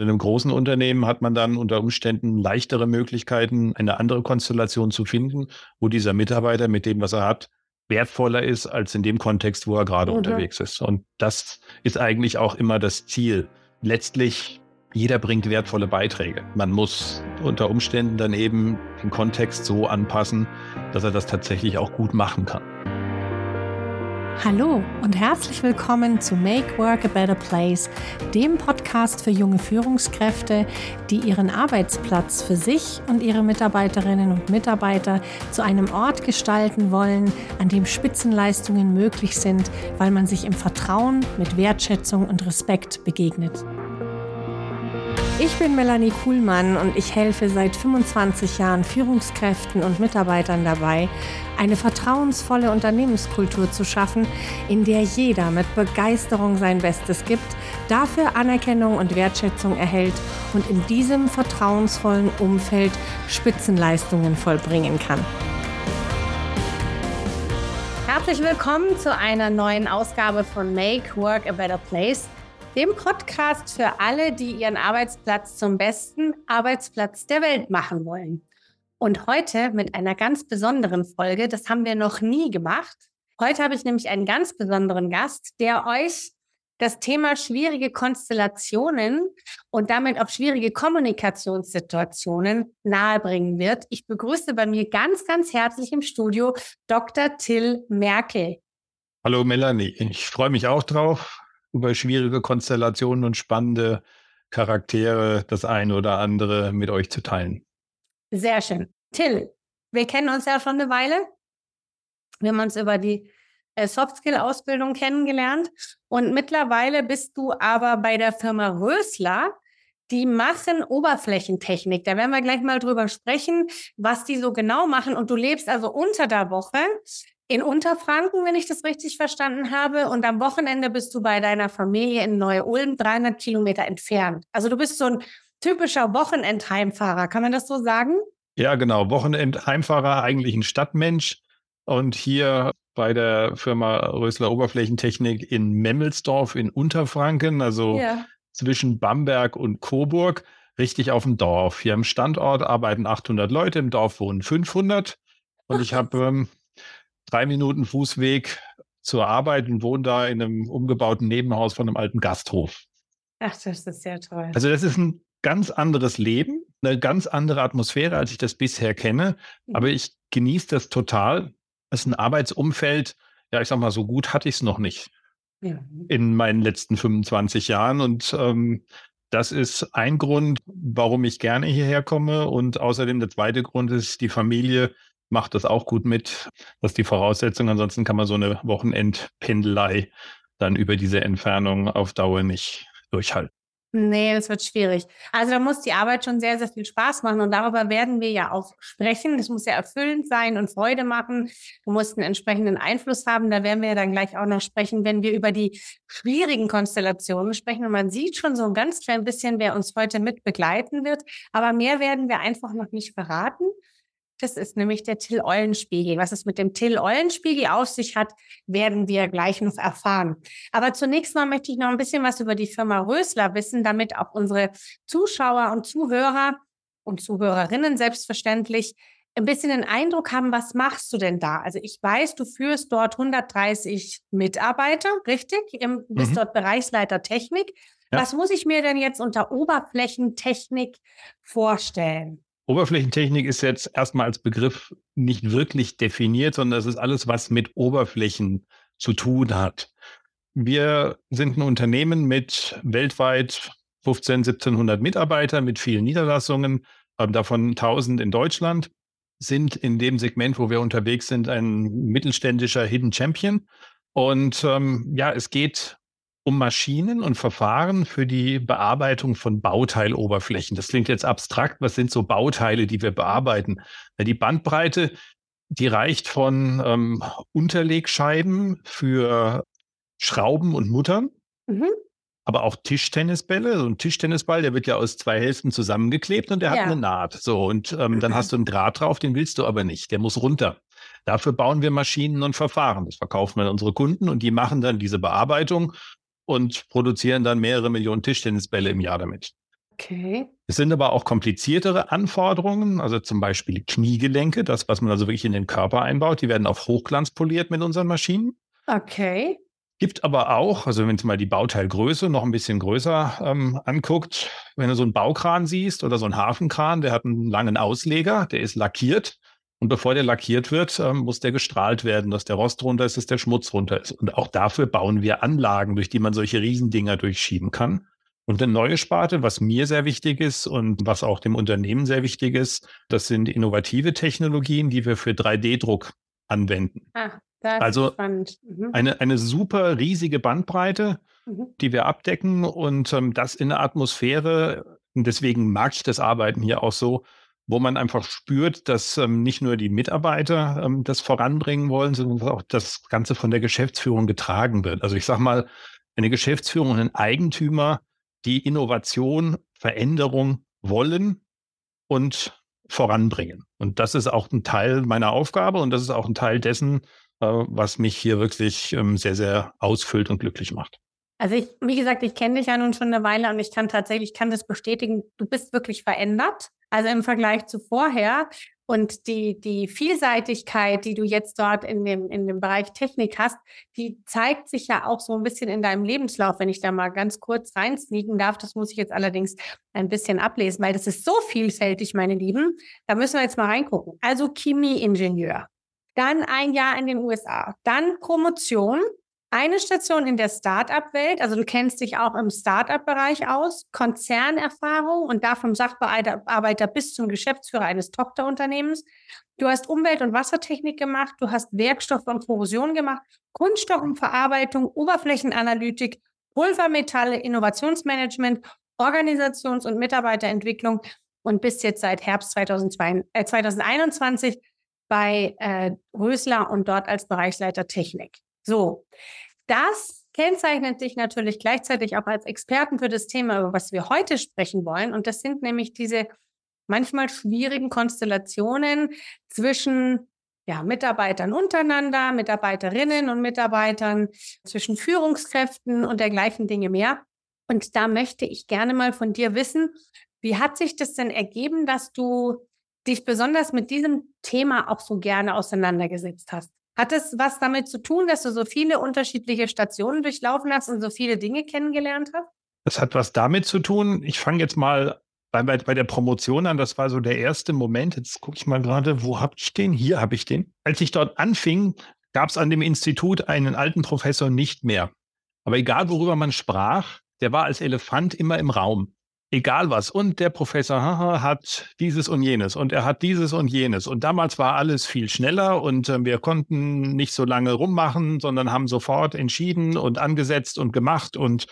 In einem großen Unternehmen hat man dann unter Umständen leichtere Möglichkeiten, eine andere Konstellation zu finden, wo dieser Mitarbeiter mit dem, was er hat, wertvoller ist als in dem Kontext, wo er gerade mhm. unterwegs ist. Und das ist eigentlich auch immer das Ziel. Letztlich, jeder bringt wertvolle Beiträge. Man muss unter Umständen dann eben den Kontext so anpassen, dass er das tatsächlich auch gut machen kann. Hallo und herzlich willkommen zu Make Work a Better Place, dem Podcast für junge Führungskräfte, die ihren Arbeitsplatz für sich und ihre Mitarbeiterinnen und Mitarbeiter zu einem Ort gestalten wollen, an dem Spitzenleistungen möglich sind, weil man sich im Vertrauen mit Wertschätzung und Respekt begegnet. Ich bin Melanie Kuhlmann und ich helfe seit 25 Jahren Führungskräften und Mitarbeitern dabei, eine vertrauensvolle Unternehmenskultur zu schaffen, in der jeder mit Begeisterung sein Bestes gibt, dafür Anerkennung und Wertschätzung erhält und in diesem vertrauensvollen Umfeld Spitzenleistungen vollbringen kann. Herzlich willkommen zu einer neuen Ausgabe von Make Work a Better Place dem Podcast für alle, die ihren Arbeitsplatz zum besten Arbeitsplatz der Welt machen wollen. Und heute mit einer ganz besonderen Folge, das haben wir noch nie gemacht. Heute habe ich nämlich einen ganz besonderen Gast, der euch das Thema schwierige Konstellationen und damit auch schwierige Kommunikationssituationen nahebringen wird. Ich begrüße bei mir ganz, ganz herzlich im Studio Dr. Till Merkel. Hallo Melanie, ich freue mich auch drauf über schwierige Konstellationen und spannende Charaktere das eine oder andere mit euch zu teilen. Sehr schön. Till, wir kennen uns ja schon eine Weile. Wir haben uns über die äh, Softskill-Ausbildung kennengelernt. Und mittlerweile bist du aber bei der Firma Rösler. Die machen Oberflächentechnik. Da werden wir gleich mal drüber sprechen, was die so genau machen. Und du lebst also unter der Woche in Unterfranken, wenn ich das richtig verstanden habe. Und am Wochenende bist du bei deiner Familie in Neu-Ulm, 300 Kilometer entfernt. Also du bist so ein typischer Wochenendheimfahrer. Kann man das so sagen? Ja, genau. Wochenendheimfahrer, eigentlich ein Stadtmensch. Und hier bei der Firma Rösler Oberflächentechnik in Memmelsdorf in Unterfranken, also ja. zwischen Bamberg und Coburg, richtig auf dem Dorf. Hier am Standort arbeiten 800 Leute, im Dorf wohnen 500. Und ich habe ähm, drei Minuten Fußweg zur Arbeit und wohne da in einem umgebauten Nebenhaus von einem alten Gasthof. Ach, das ist sehr toll. Also das ist ein ganz anderes Leben, eine ganz andere Atmosphäre, als ich das bisher kenne. Mhm. Aber ich genieße das total. Es ist ein Arbeitsumfeld, ja, ich sag mal, so gut hatte ich es noch nicht ja. in meinen letzten 25 Jahren. Und ähm, das ist ein Grund, warum ich gerne hierher komme. Und außerdem der zweite Grund ist die Familie, macht das auch gut mit. Das ist die Voraussetzung. Ansonsten kann man so eine Wochenendpendelei dann über diese Entfernung auf Dauer nicht durchhalten. Nee, das wird schwierig. Also da muss die Arbeit schon sehr, sehr viel Spaß machen und darüber werden wir ja auch sprechen. Das muss ja erfüllend sein und Freude machen. Du musst einen entsprechenden Einfluss haben. Da werden wir ja dann gleich auch noch sprechen, wenn wir über die schwierigen Konstellationen sprechen. Und man sieht schon so ein ganz klein bisschen, wer uns heute mit begleiten wird. Aber mehr werden wir einfach noch nicht verraten. Das ist nämlich der Till-Eulenspiegel. Was es mit dem Till-Eulenspiegel auf sich hat, werden wir gleich noch erfahren. Aber zunächst mal möchte ich noch ein bisschen was über die Firma Rösler wissen, damit auch unsere Zuschauer und Zuhörer und Zuhörerinnen selbstverständlich ein bisschen den Eindruck haben, was machst du denn da? Also ich weiß, du führst dort 130 Mitarbeiter, richtig? Du bist mhm. dort Bereichsleiter Technik. Ja. Was muss ich mir denn jetzt unter Oberflächentechnik vorstellen? Oberflächentechnik ist jetzt erstmal als Begriff nicht wirklich definiert, sondern es ist alles, was mit Oberflächen zu tun hat. Wir sind ein Unternehmen mit weltweit 15, 1700 Mitarbeitern, mit vielen Niederlassungen, davon 1000 in Deutschland, sind in dem Segment, wo wir unterwegs sind, ein mittelständischer Hidden Champion. Und ähm, ja, es geht um Maschinen und Verfahren für die Bearbeitung von Bauteiloberflächen. Das klingt jetzt abstrakt. Was sind so Bauteile, die wir bearbeiten? Die Bandbreite, die reicht von ähm, Unterlegscheiben für Schrauben und Muttern, mhm. aber auch Tischtennisbälle. So ein Tischtennisball, der wird ja aus zwei Hälften zusammengeklebt und der ja. hat eine Naht. So, und ähm, dann hast du einen Draht drauf, den willst du aber nicht. Der muss runter. Dafür bauen wir Maschinen und Verfahren. Das verkaufen wir an unsere Kunden und die machen dann diese Bearbeitung und produzieren dann mehrere Millionen Tischtennisbälle im Jahr damit. Okay. Es sind aber auch kompliziertere Anforderungen, also zum Beispiel Kniegelenke, das, was man also wirklich in den Körper einbaut, die werden auf Hochglanz poliert mit unseren Maschinen. Okay. Gibt aber auch, also wenn du mal die Bauteilgröße noch ein bisschen größer ähm, anguckt, wenn du so einen Baukran siehst oder so einen Hafenkran, der hat einen langen Ausleger, der ist lackiert. Und bevor der lackiert wird, ähm, muss der gestrahlt werden, dass der Rost runter ist, dass der Schmutz runter ist. Und auch dafür bauen wir Anlagen, durch die man solche Riesendinger durchschieben kann. Und eine neue Sparte, was mir sehr wichtig ist und was auch dem Unternehmen sehr wichtig ist, das sind innovative Technologien, die wir für 3D-Druck anwenden. Ah, Also. Mhm. Eine, eine super riesige Bandbreite, Mhm. die wir abdecken und ähm, das in der Atmosphäre. Und deswegen mag ich das Arbeiten hier auch so, wo man einfach spürt, dass ähm, nicht nur die Mitarbeiter ähm, das voranbringen wollen, sondern dass auch das Ganze von der Geschäftsführung getragen wird. Also ich sage mal, eine Geschäftsführung und ein Eigentümer, die Innovation, Veränderung wollen und voranbringen. Und das ist auch ein Teil meiner Aufgabe und das ist auch ein Teil dessen, äh, was mich hier wirklich ähm, sehr, sehr ausfüllt und glücklich macht. Also ich, wie gesagt, ich kenne dich ja nun schon eine Weile und ich kann tatsächlich, ich kann das bestätigen, du bist wirklich verändert. Also im Vergleich zu vorher. Und die, die Vielseitigkeit, die du jetzt dort in dem, in dem Bereich Technik hast, die zeigt sich ja auch so ein bisschen in deinem Lebenslauf, wenn ich da mal ganz kurz reinsneaken darf. Das muss ich jetzt allerdings ein bisschen ablesen, weil das ist so vielfältig, meine Lieben. Da müssen wir jetzt mal reingucken. Also Chemieingenieur, dann ein Jahr in den USA, dann Promotion, eine Station in der Startup-Welt, also du kennst dich auch im Startup-Bereich aus, Konzernerfahrung und da vom Sachbearbeiter bis zum Geschäftsführer eines Tochterunternehmens. Du hast Umwelt- und Wassertechnik gemacht, du hast Werkstoff und Korrosion gemacht, Kunststoffverarbeitung, Oberflächenanalytik, Pulvermetalle, Innovationsmanagement, Organisations- und Mitarbeiterentwicklung und bist jetzt seit Herbst 2002, äh, 2021 bei äh, Rösler und dort als Bereichsleiter Technik. So, das kennzeichnet dich natürlich gleichzeitig auch als Experten für das Thema, über was wir heute sprechen wollen. Und das sind nämlich diese manchmal schwierigen Konstellationen zwischen ja, Mitarbeitern untereinander, Mitarbeiterinnen und Mitarbeitern, zwischen Führungskräften und dergleichen Dinge mehr. Und da möchte ich gerne mal von dir wissen, wie hat sich das denn ergeben, dass du dich besonders mit diesem Thema auch so gerne auseinandergesetzt hast? Hat es was damit zu tun, dass du so viele unterschiedliche Stationen durchlaufen hast und so viele Dinge kennengelernt hast? Das hat was damit zu tun. Ich fange jetzt mal bei, bei, bei der Promotion an. Das war so der erste Moment. Jetzt gucke ich mal gerade, wo habe ich den? Hier habe ich den. Als ich dort anfing, gab es an dem Institut einen alten Professor nicht mehr. Aber egal, worüber man sprach, der war als Elefant immer im Raum egal was. Und der Professor haha, hat dieses und jenes und er hat dieses und jenes. Und damals war alles viel schneller und äh, wir konnten nicht so lange rummachen, sondern haben sofort entschieden und angesetzt und gemacht und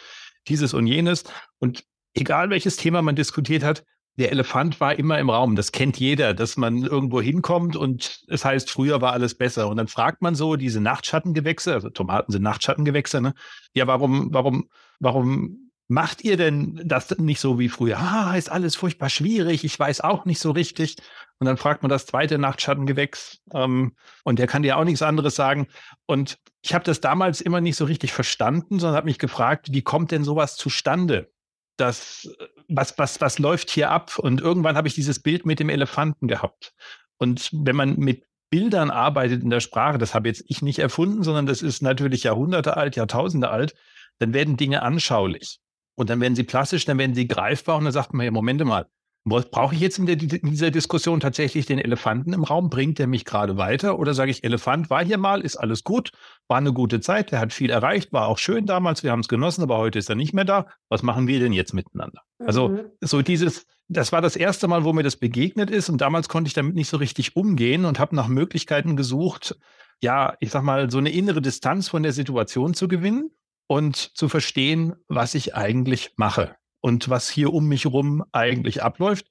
dieses und jenes. Und egal welches Thema man diskutiert hat, der Elefant war immer im Raum. Das kennt jeder, dass man irgendwo hinkommt und es heißt, früher war alles besser. Und dann fragt man so diese Nachtschattengewächse, also Tomaten sind Nachtschattengewächse, ne? Ja, warum, warum, warum Macht ihr denn das nicht so wie früher? Ah, ist alles furchtbar schwierig, ich weiß auch nicht so richtig. Und dann fragt man das zweite Nachtschattengewächs ähm, und der kann dir auch nichts anderes sagen. Und ich habe das damals immer nicht so richtig verstanden, sondern habe mich gefragt, wie kommt denn sowas zustande? Das, was, was, was läuft hier ab? Und irgendwann habe ich dieses Bild mit dem Elefanten gehabt. Und wenn man mit Bildern arbeitet in der Sprache, das habe jetzt ich nicht erfunden, sondern das ist natürlich Jahrhunderte alt, Jahrtausende alt, dann werden Dinge anschaulich. Und dann werden sie plastisch, dann werden sie greifbar und dann sagt man ja, Momente mal, brauche ich jetzt in, der, in, dieser Diskussion tatsächlich den Elefanten im Raum? Bringt der mich gerade weiter? Oder sage ich, Elefant war hier mal, ist alles gut, war eine gute Zeit, der hat viel erreicht, war auch schön damals, wir haben es genossen, aber heute ist er nicht mehr da. Was machen wir denn jetzt miteinander? Also mhm. Also so dieses, das war das erste Mal, wo mir das begegnet ist und damals konnte ich damit nicht so richtig umgehen und habe nach Möglichkeiten gesucht, ja, ich sag mal, so eine innere Distanz von der Situation zu gewinnen und zu verstehen, was ich eigentlich mache und was hier um mich herum eigentlich abläuft.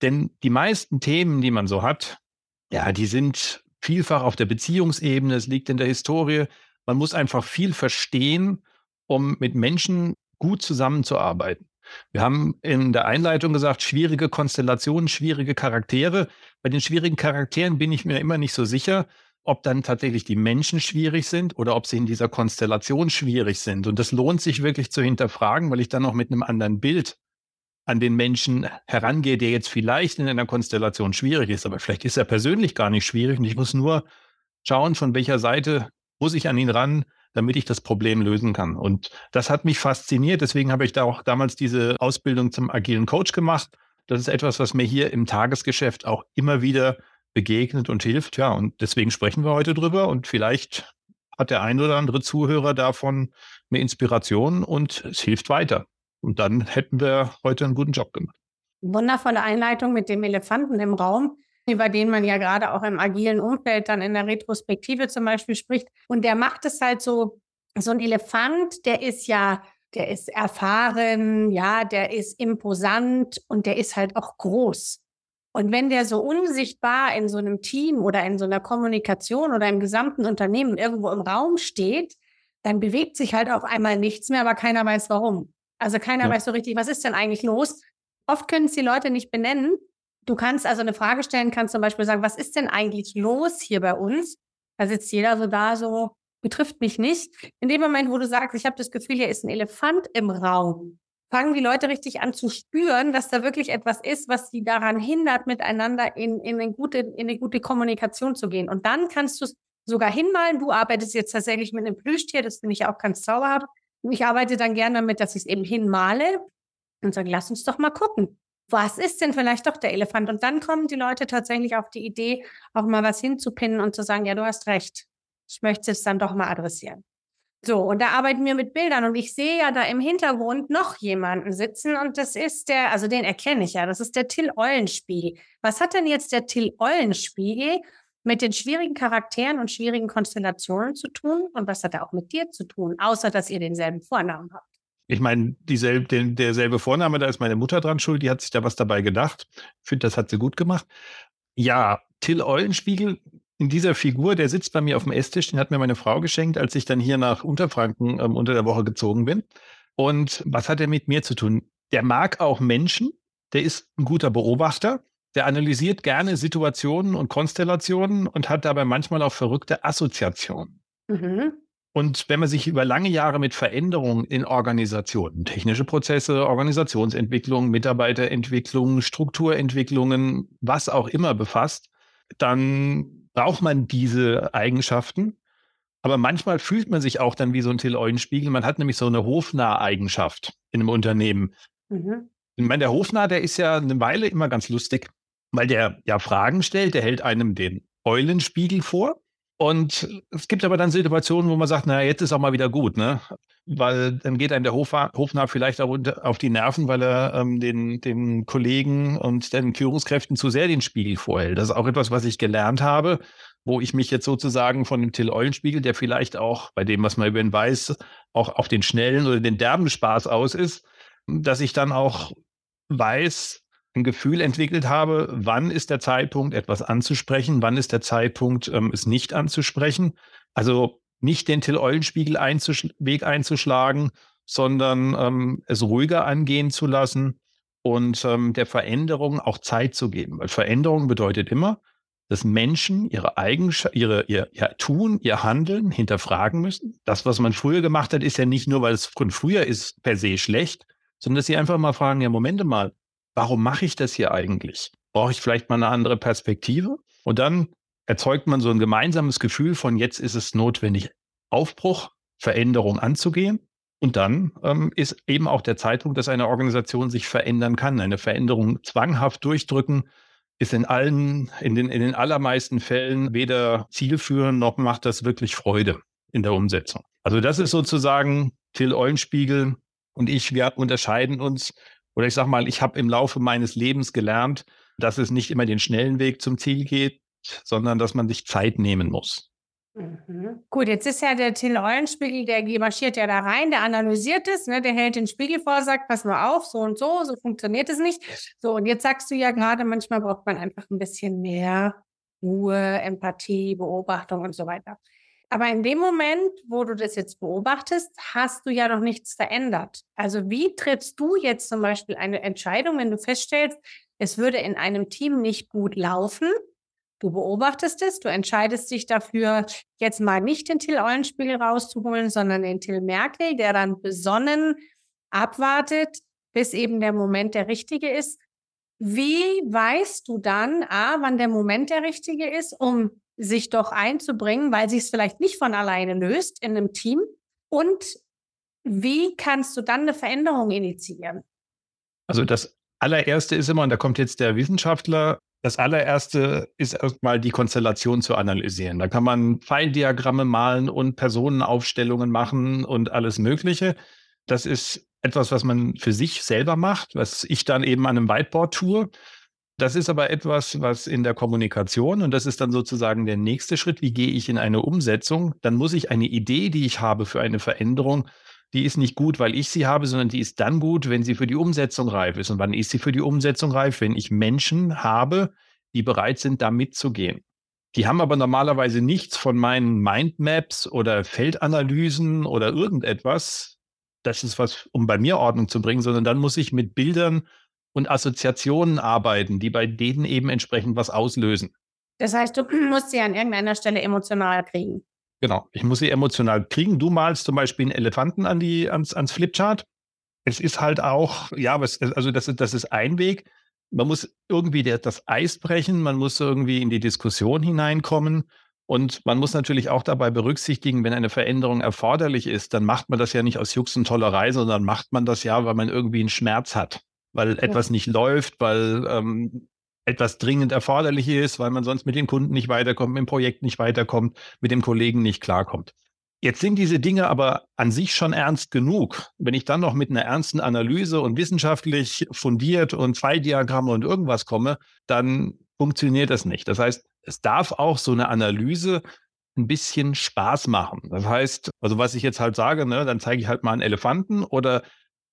Denn die meisten Themen, die man so hat, ja, die sind vielfach auf der Beziehungsebene, es liegt in der Historie. Man muss einfach viel verstehen, um mit Menschen gut zusammenzuarbeiten. Wir haben in der Einleitung gesagt, schwierige Konstellationen, schwierige Charaktere. Bei den schwierigen Charakteren bin ich mir immer nicht so sicher, ob dann tatsächlich die Menschen schwierig sind oder ob sie in dieser Konstellation schwierig sind. Und das lohnt sich wirklich zu hinterfragen, weil ich dann auch mit einem anderen Bild an den Menschen herangehe, der jetzt vielleicht in einer Konstellation schwierig ist, aber vielleicht ist er persönlich gar nicht schwierig und ich muss nur schauen, von welcher Seite muss ich an ihn ran, damit ich das Problem lösen kann. Und das hat mich fasziniert. Deswegen habe ich da auch damals diese Ausbildung zum agilen Coach gemacht. Das ist etwas, was mir hier im Tagesgeschäft auch immer wieder begegnet und hilft. Ja, und deswegen sprechen wir heute drüber und vielleicht hat der ein oder andere Zuhörer davon eine Inspiration und es hilft weiter. Und dann hätten wir heute einen guten Job gemacht. Wundervolle Einleitung mit dem Elefanten im Raum, über den man ja gerade auch im agilen Umfeld dann in der Retrospektive zum Beispiel spricht. Und der macht es halt so, so ein Elefant, der ist ja, der ist erfahren, ja, der ist imposant und der ist halt auch groß. Und wenn der so unsichtbar in so einem Team oder in so einer Kommunikation oder im gesamten Unternehmen irgendwo im Raum steht, dann bewegt sich halt auf einmal nichts mehr, aber keiner weiß warum. Also keiner ja. weiß so richtig, was ist denn eigentlich los? Oft können es die Leute nicht benennen. Du kannst also eine Frage stellen, kannst zum Beispiel sagen, was ist denn eigentlich los hier bei uns? Da sitzt jeder so da, so betrifft mich nicht. In dem Moment, wo du sagst, ich habe das Gefühl, hier ist ein Elefant im Raum, fangen die Leute richtig an zu spüren, dass da wirklich etwas ist, was sie daran hindert, miteinander in, in, eine, gute, in eine gute Kommunikation zu gehen. Und dann kannst du es sogar hinmalen. Du arbeitest jetzt tatsächlich mit einem Plüschtier, das finde ich auch ganz zauberhaft. Ich arbeite dann gerne damit, dass ich es eben hinmale und sage, lass uns doch mal gucken. Was ist denn vielleicht doch der Elefant? Und dann kommen die Leute tatsächlich auf die Idee, auch mal was hinzupinnen und zu sagen, ja, du hast recht. Ich möchte es dann doch mal adressieren. So, und da arbeiten wir mit Bildern und ich sehe ja da im Hintergrund noch jemanden sitzen und das ist der, also den erkenne ich ja, das ist der Till Eulenspiegel. Was hat denn jetzt der Till Eulenspiegel mit den schwierigen Charakteren und schwierigen Konstellationen zu tun und was hat er auch mit dir zu tun, außer dass ihr denselben Vornamen habt? Ich meine, dieselbe, den, derselbe Vorname, da ist meine Mutter dran schuld, die hat sich da was dabei gedacht. Ich finde, das hat sie gut gemacht. Ja, Till Eulenspiegel in dieser Figur, der sitzt bei mir auf dem Esstisch, den hat mir meine Frau geschenkt, als ich dann hier nach Unterfranken ähm, unter der Woche gezogen bin. Und was hat er mit mir zu tun? Der mag auch Menschen, der ist ein guter Beobachter, der analysiert gerne Situationen und Konstellationen und hat dabei manchmal auch verrückte Assoziationen. Mhm. Und wenn man sich über lange Jahre mit Veränderungen in Organisationen, technische Prozesse, Organisationsentwicklung, Mitarbeiterentwicklung, Strukturentwicklungen, was auch immer befasst, dann braucht man diese Eigenschaften. Aber manchmal fühlt man sich auch dann wie so ein Till Eulenspiegel. Man hat nämlich so eine Hofnarr-Eigenschaft in einem Unternehmen. Mhm. Ich meine, der Hofnarr, der ist ja eine Weile immer ganz lustig, weil der ja Fragen stellt, der hält einem den Eulenspiegel vor. Und es gibt aber dann Situationen, wo man sagt, naja, jetzt ist auch mal wieder gut, ne? Weil dann geht einem der Hof, Hofnarr vielleicht auch unter, auf die Nerven, weil er ähm, den, den Kollegen und den Führungskräften zu sehr den Spiegel vorhält. Das ist auch etwas, was ich gelernt habe, wo ich mich jetzt sozusagen von dem Till Eulenspiegel, der vielleicht auch bei dem, was man über ihn weiß, auch auf den schnellen oder den derben Spaß aus ist, dass ich dann auch weiß, ein Gefühl entwickelt habe, wann ist der Zeitpunkt, etwas anzusprechen, wann ist der Zeitpunkt, ähm, es nicht anzusprechen. Also nicht den Till-Eulenspiegel einzusch Weg einzuschlagen, sondern ähm, es ruhiger angehen zu lassen und ähm, der Veränderung auch Zeit zu geben. Weil Veränderung bedeutet immer, dass Menschen ihre Eigenschaft, ihre, ihr, ihr Tun, ihr Handeln hinterfragen müssen. Das, was man früher gemacht hat, ist ja nicht nur, weil es von früher ist, per se schlecht, sondern dass sie einfach mal fragen, ja, Momente mal, warum mache ich das hier eigentlich? Brauche ich vielleicht mal eine andere Perspektive? Und dann erzeugt man so ein gemeinsames Gefühl von, jetzt ist es notwendig, Aufbruch, Veränderung anzugehen. Und dann ähm, ist eben auch der Zeitpunkt, dass eine Organisation sich verändern kann. Eine Veränderung zwanghaft durchdrücken ist in allen, in den, in den allermeisten Fällen weder zielführend noch macht das wirklich Freude in der Umsetzung. Also das ist sozusagen Till Eulenspiegel und ich, wir unterscheiden uns oder ich sage mal, ich habe im Laufe meines Lebens gelernt, dass es nicht immer den schnellen Weg zum Ziel geht, sondern dass man sich Zeit nehmen muss. Mhm. Gut, jetzt ist ja der Till Eulenspiegel, der marschiert ja da rein, der analysiert es, ne, der hält den Spiegel vor, sagt, pass mal auf, so und so, so funktioniert es nicht. So, und jetzt sagst du ja gerade, manchmal braucht man einfach ein bisschen mehr Ruhe, Empathie, Beobachtung und so weiter. Aber in dem Moment, wo du das jetzt beobachtest, hast du ja noch nichts verändert. Also wie trittst du jetzt zum Beispiel eine Entscheidung, wenn du feststellst, es würde in einem Team nicht gut laufen? Du beobachtest es, du entscheidest dich dafür, jetzt mal nicht den Till Eulenspiegel rauszuholen, sondern den Till Merkel, der dann besonnen abwartet, bis eben der Moment der richtige ist. Wie weißt du dann, A, wann der Moment der richtige ist, um sich doch einzubringen, weil sie es vielleicht nicht von alleine löst in einem Team? Und wie kannst du dann eine Veränderung initiieren? Also das allererste ist immer, und da kommt jetzt der Wissenschaftler, das allererste ist erstmal die Konstellation zu analysieren. Da kann man Pfeildiagramme malen und Personenaufstellungen machen und alles Mögliche. Das ist etwas, was man für sich selber macht, was ich dann eben an einem Whiteboard tue. Das ist aber etwas, was in der Kommunikation, und das ist dann sozusagen der nächste Schritt, wie gehe ich in eine Umsetzung, dann muss ich eine Idee, die ich habe für eine Veränderung, die ist nicht gut, weil ich sie habe, sondern die ist dann gut, wenn sie für die Umsetzung reif ist. Und wann ist sie für die Umsetzung reif? Wenn ich Menschen habe, die bereit sind, da mitzugehen. Die haben aber normalerweise nichts von meinen Mindmaps oder Feldanalysen oder irgendetwas. Das ist was, um bei mir Ordnung zu bringen, sondern dann muss ich mit Bildern und Assoziationen arbeiten, die bei denen eben entsprechend was auslösen. Das heißt, du musst sie an irgendeiner Stelle emotional kriegen. Genau, ich muss sie emotional kriegen. Du malst zum Beispiel einen Elefanten an die, ans, ans Flipchart. Es ist halt auch, ja, was, also das, das ist ein Weg. Man muss irgendwie der, das Eis brechen, man muss irgendwie in die Diskussion hineinkommen. Und man muss natürlich auch dabei berücksichtigen, wenn eine Veränderung erforderlich ist, dann macht man das ja nicht aus Jux und Tollerei, sondern macht man das ja, weil man irgendwie einen Schmerz hat weil etwas nicht läuft, weil ähm, etwas dringend erforderlich ist, weil man sonst mit den Kunden nicht weiterkommt, mit dem Projekt nicht weiterkommt, mit dem Kollegen nicht klarkommt. Jetzt sind diese Dinge aber an sich schon ernst genug. Wenn ich dann noch mit einer ernsten Analyse und wissenschaftlich fundiert und Pfeildiagramme und irgendwas komme, dann funktioniert das nicht. Das heißt, es darf auch so eine Analyse ein bisschen Spaß machen. Das heißt, also was ich jetzt halt sage, ne, dann zeige ich halt mal einen Elefanten oder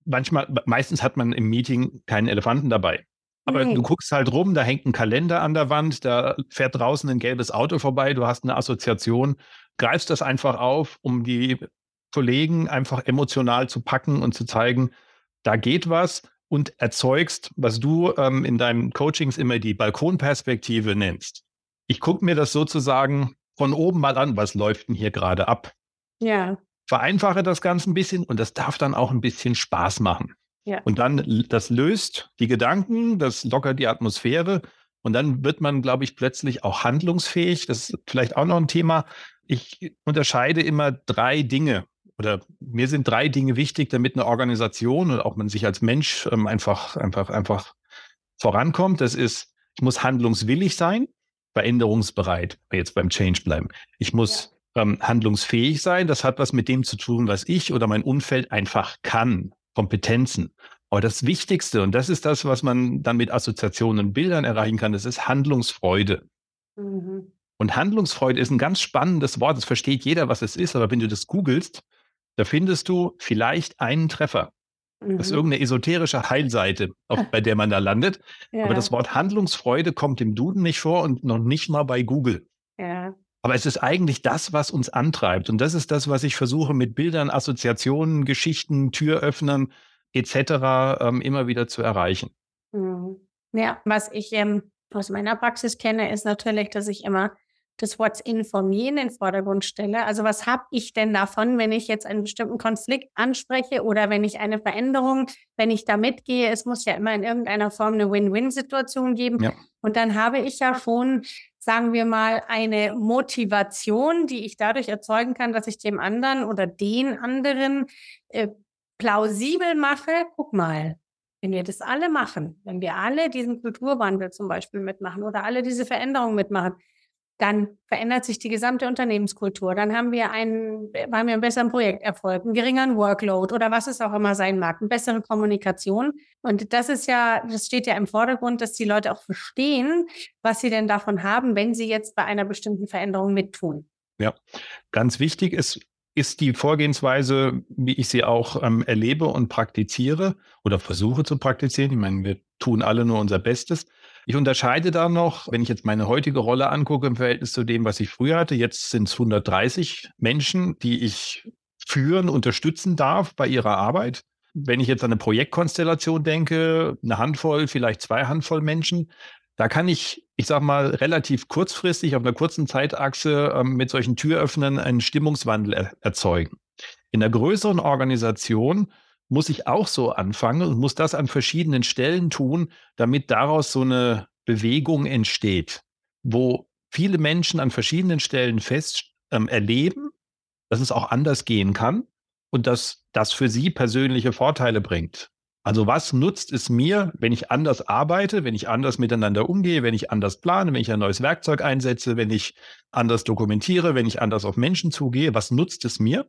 manchmal, meistens hat man im Meeting keinen Elefanten dabei. Aber nee. du guckst halt rum, da hängt ein Kalender an der Wand, da fährt draußen ein gelbes Auto vorbei, du hast eine Assoziation, greifst das einfach auf, um die Kollegen einfach emotional zu packen und zu zeigen, da geht was und erzeugst, was du ähm, in deinen Coachings immer die Balkonperspektive nennst. Ich gucke mir das sozusagen von oben mal an, was läuft denn hier gerade ab? Ja vereinfache das Ganze ein bisschen und das darf dann auch ein bisschen Spaß machen. Ja. Und dann, das löst die Gedanken, das lockert die Atmosphäre und dann wird man, glaube ich, plötzlich auch handlungsfähig. Das ist vielleicht auch noch ein Thema. Ich unterscheide immer drei Dinge oder mir sind drei Dinge wichtig, damit eine Organisation und auch man sich als Mensch ähm, einfach, einfach, einfach vorankommt. Das ist, ich muss handlungswillig sein, veränderungsbereit, jetzt beim Change bleiben. Ich muss ähm, handlungsfähig sein. Das hat was mit dem zu tun, was ich oder mein Umfeld einfach kann. Kompetenzen. Aber das Wichtigste, und das ist das, was man dann mit Assoziationen und Bildern erreichen kann, das ist Handlungsfreude. Mhm. Und Handlungsfreude ist ein ganz spannendes Wort. Das versteht jeder, was es ist. Aber wenn du das googelst, da findest du vielleicht einen Treffer. Mhm. Das ist mhm. irgendeine esoterische Heilseite, auf, bei der man da landet. Ja. Aber das Wort Handlungsfreude kommt im Duden nicht vor und noch nicht mal bei Google. Ja. Aber es ist eigentlich das, was uns antreibt. Und das ist das, was ich versuche mit Bildern, Assoziationen, Geschichten, Türöffnern etc. Ähm, immer wieder zu erreichen. Mhm. Ja, was ich ähm, aus meiner Praxis kenne, ist natürlich, dass ich immer das Wort informieren in den Vordergrund stelle. Also was habe ich denn davon, wenn ich jetzt einen bestimmten Konflikt anspreche oder wenn ich eine Veränderung, wenn ich da mitgehe? Es muss ja immer in irgendeiner Form eine Win-Win-Situation geben. Ja. Und dann habe ich ja schon, sagen wir mal, eine Motivation, die ich dadurch erzeugen kann, dass ich dem anderen oder den anderen äh, plausibel mache. Guck mal, wenn wir das alle machen, wenn wir alle diesen Kulturwandel zum Beispiel mitmachen oder alle diese Veränderungen mitmachen, dann verändert sich die gesamte Unternehmenskultur. Dann haben wir einen, haben wir einen besseren Projekterfolg, einen geringeren Workload oder was es auch immer sein mag, eine bessere Kommunikation. Und das ist ja, das steht ja im Vordergrund, dass die Leute auch verstehen, was sie denn davon haben, wenn sie jetzt bei einer bestimmten Veränderung mittun. Ja, ganz wichtig ist, ist die Vorgehensweise, wie ich sie auch ähm, erlebe und praktiziere oder versuche zu praktizieren. Ich meine, wir tun alle nur unser Bestes ich unterscheide da noch, wenn ich jetzt meine heutige Rolle angucke im Verhältnis zu dem, was ich früher hatte. Jetzt sind es 130 Menschen, die ich führen, unterstützen darf bei ihrer Arbeit. Wenn ich jetzt an eine Projektkonstellation denke, eine Handvoll, vielleicht zwei Handvoll Menschen, da kann ich, ich sag mal, relativ kurzfristig auf einer kurzen Zeitachse ähm, mit solchen Türöffnern einen Stimmungswandel er erzeugen. In einer größeren Organisation muss ich auch so anfangen und muss das an verschiedenen Stellen tun, damit daraus so eine Bewegung entsteht, wo viele Menschen an verschiedenen Stellen fest ähm, erleben, dass es auch anders gehen kann und dass das für sie persönliche Vorteile bringt. Also was nutzt es mir, wenn ich anders arbeite, wenn ich anders miteinander umgehe, wenn ich anders plane, wenn ich ein neues Werkzeug einsetze, wenn ich anders dokumentiere, wenn ich anders auf Menschen zugehe, was nutzt es mir?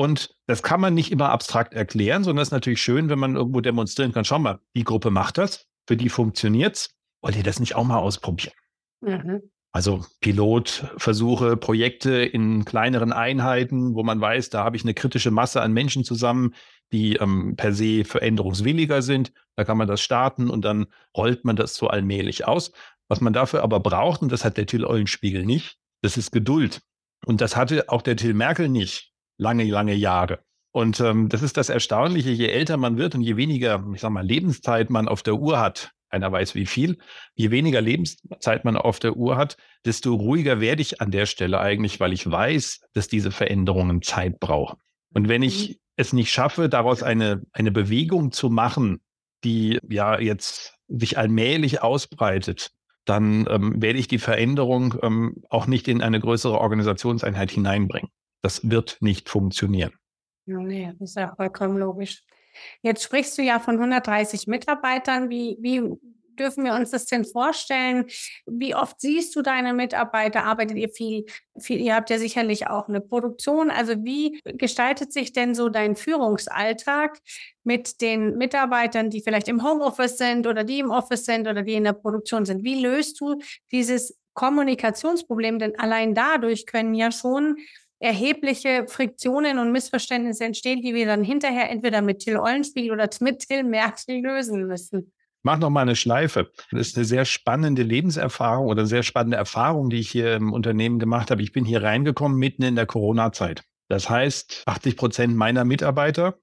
Und das kann man nicht immer abstrakt erklären, sondern es ist natürlich schön, wenn man irgendwo demonstrieren kann, schau mal, die Gruppe macht das, für die funktioniert's. Wollt ihr das nicht auch mal ausprobieren? Mhm. Also Pilotversuche, Projekte in kleineren Einheiten, wo man weiß, da habe ich eine kritische Masse an Menschen zusammen, die ähm, per se veränderungswilliger sind. Da kann man das starten und dann rollt man das so allmählich aus. Was man dafür aber braucht, und das hat der Till Eulenspiegel nicht, das ist Geduld. Und das hatte auch der Till Merkel nicht lange, lange Jahre. Und ähm, das ist das Erstaunliche, je älter man wird und je weniger, ich sag mal, Lebenszeit man auf der Uhr hat, keiner weiß wie viel. Je weniger Lebenszeit man auf der Uhr hat, desto ruhiger werde ich an der Stelle eigentlich, weil ich weiß, dass diese Veränderungen Zeit brauchen. Und wenn ich mhm. es nicht schaffe, daraus eine, eine Bewegung zu machen, die ja jetzt sich allmählich ausbreitet, dann ähm, werde ich die Veränderung ähm, auch nicht in eine größere Organisationseinheit hineinbringen. Das wird nicht funktionieren. Nee, das ist ja vollkommen logisch. Jetzt sprichst du ja von 130 Mitarbeitern. Wie, wie dürfen wir uns das denn vorstellen? Wie oft siehst du deine Mitarbeiter? Arbeitet ihr viel, viel? Ihr habt ja sicherlich auch eine Produktion. Also wie gestaltet sich denn so dein Führungsalltag mit den Mitarbeitern, die vielleicht im Homeoffice sind oder die im Office sind oder die in der Produktion sind? Wie löst du dieses Kommunikationsproblem? Denn allein dadurch können ja schon erhebliche Friktionen und Missverständnisse entstehen, die wir dann hinterher entweder mit Till Eulenspiegel oder mit Till Merkel lösen müssen. Mach noch mal eine Schleife. Das ist eine sehr spannende Lebenserfahrung oder sehr spannende Erfahrung, die ich hier im Unternehmen gemacht habe. Ich bin hier reingekommen mitten in der Corona-Zeit. Das heißt, 80 Prozent meiner Mitarbeiter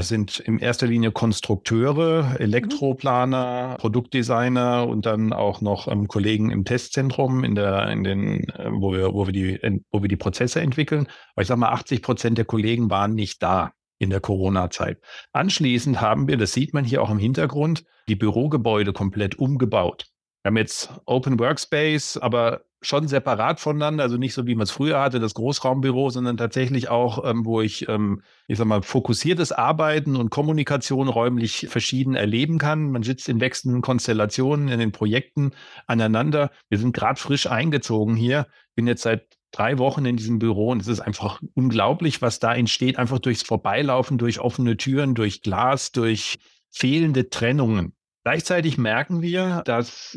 es sind in erster Linie Konstrukteure, mhm. Elektroplaner, Produktdesigner und dann auch noch ähm, Kollegen im Testzentrum, in der, in den, äh, wo wir, wo wir die, wo wir die Prozesse entwickeln. Aber ich sage mal, 80 Prozent der Kollegen waren nicht da in der Corona-Zeit. Anschließend haben wir, das sieht man hier auch im Hintergrund, die Bürogebäude komplett umgebaut. Wir haben jetzt Open Workspace, aber schon separat voneinander, also nicht so wie man es früher hatte, das Großraumbüro, sondern tatsächlich auch, ähm, wo ich, ähm, ich sag mal, fokussiertes Arbeiten und Kommunikation räumlich verschieden erleben kann. Man sitzt in wechselnden Konstellationen in den Projekten aneinander. Wir sind gerade frisch eingezogen hier, bin jetzt seit drei Wochen in diesem Büro und es ist einfach unglaublich, was da entsteht, einfach durchs Vorbeilaufen, durch offene Türen, durch Glas, durch fehlende Trennungen. Gleichzeitig merken wir, dass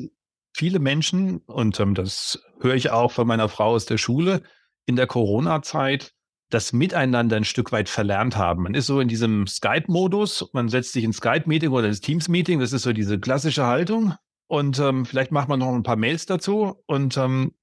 viele Menschen, und ähm, das höre ich auch von meiner Frau aus der Schule, in der Corona-Zeit das Miteinander ein Stück weit verlernt haben. Man ist so in diesem Skype-Modus, man setzt sich in Skype-Meeting oder ins Teams-Meeting, das ist so diese klassische Haltung. Und ähm, vielleicht macht man noch ein paar Mails dazu und ähm,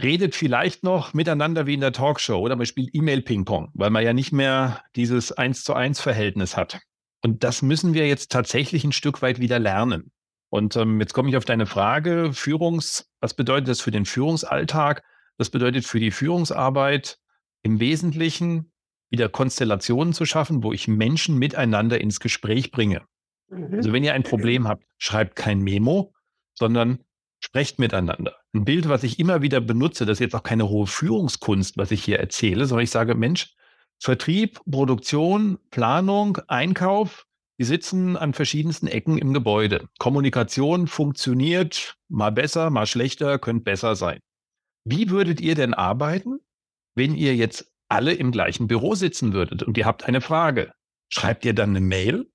redet vielleicht noch miteinander wie in der Talkshow oder man spielt E-Mail-Ping-Pong, weil man ja nicht mehr dieses Eins zu eins Verhältnis hat. Und das müssen wir jetzt tatsächlich ein Stück weit wieder lernen. Und ähm, jetzt komme ich auf deine Frage, Führungs, was bedeutet das für den Führungsalltag? Das bedeutet für die Führungsarbeit im Wesentlichen wieder Konstellationen zu schaffen, wo ich Menschen miteinander ins Gespräch bringe. Mhm. Also wenn ihr ein Problem habt, schreibt kein Memo, sondern sprecht miteinander. Ein Bild, was ich immer wieder benutze, das ist jetzt auch keine hohe Führungskunst, was ich hier erzähle, sondern ich sage, Mensch, Vertrieb, Produktion, Planung, Einkauf, die sitzen an verschiedensten Ecken im Gebäude. Kommunikation funktioniert mal besser, mal schlechter, könnte besser sein. Wie würdet ihr denn arbeiten, wenn ihr jetzt alle im gleichen Büro sitzen würdet und ihr habt eine Frage? Schreibt ihr dann eine Mail?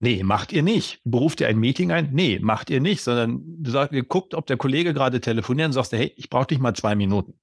Nee, macht ihr nicht. Beruft ihr ein Meeting ein? Nee, macht ihr nicht, sondern sagt, ihr guckt, ob der Kollege gerade telefoniert und sagst, hey, ich brauche dich mal zwei Minuten.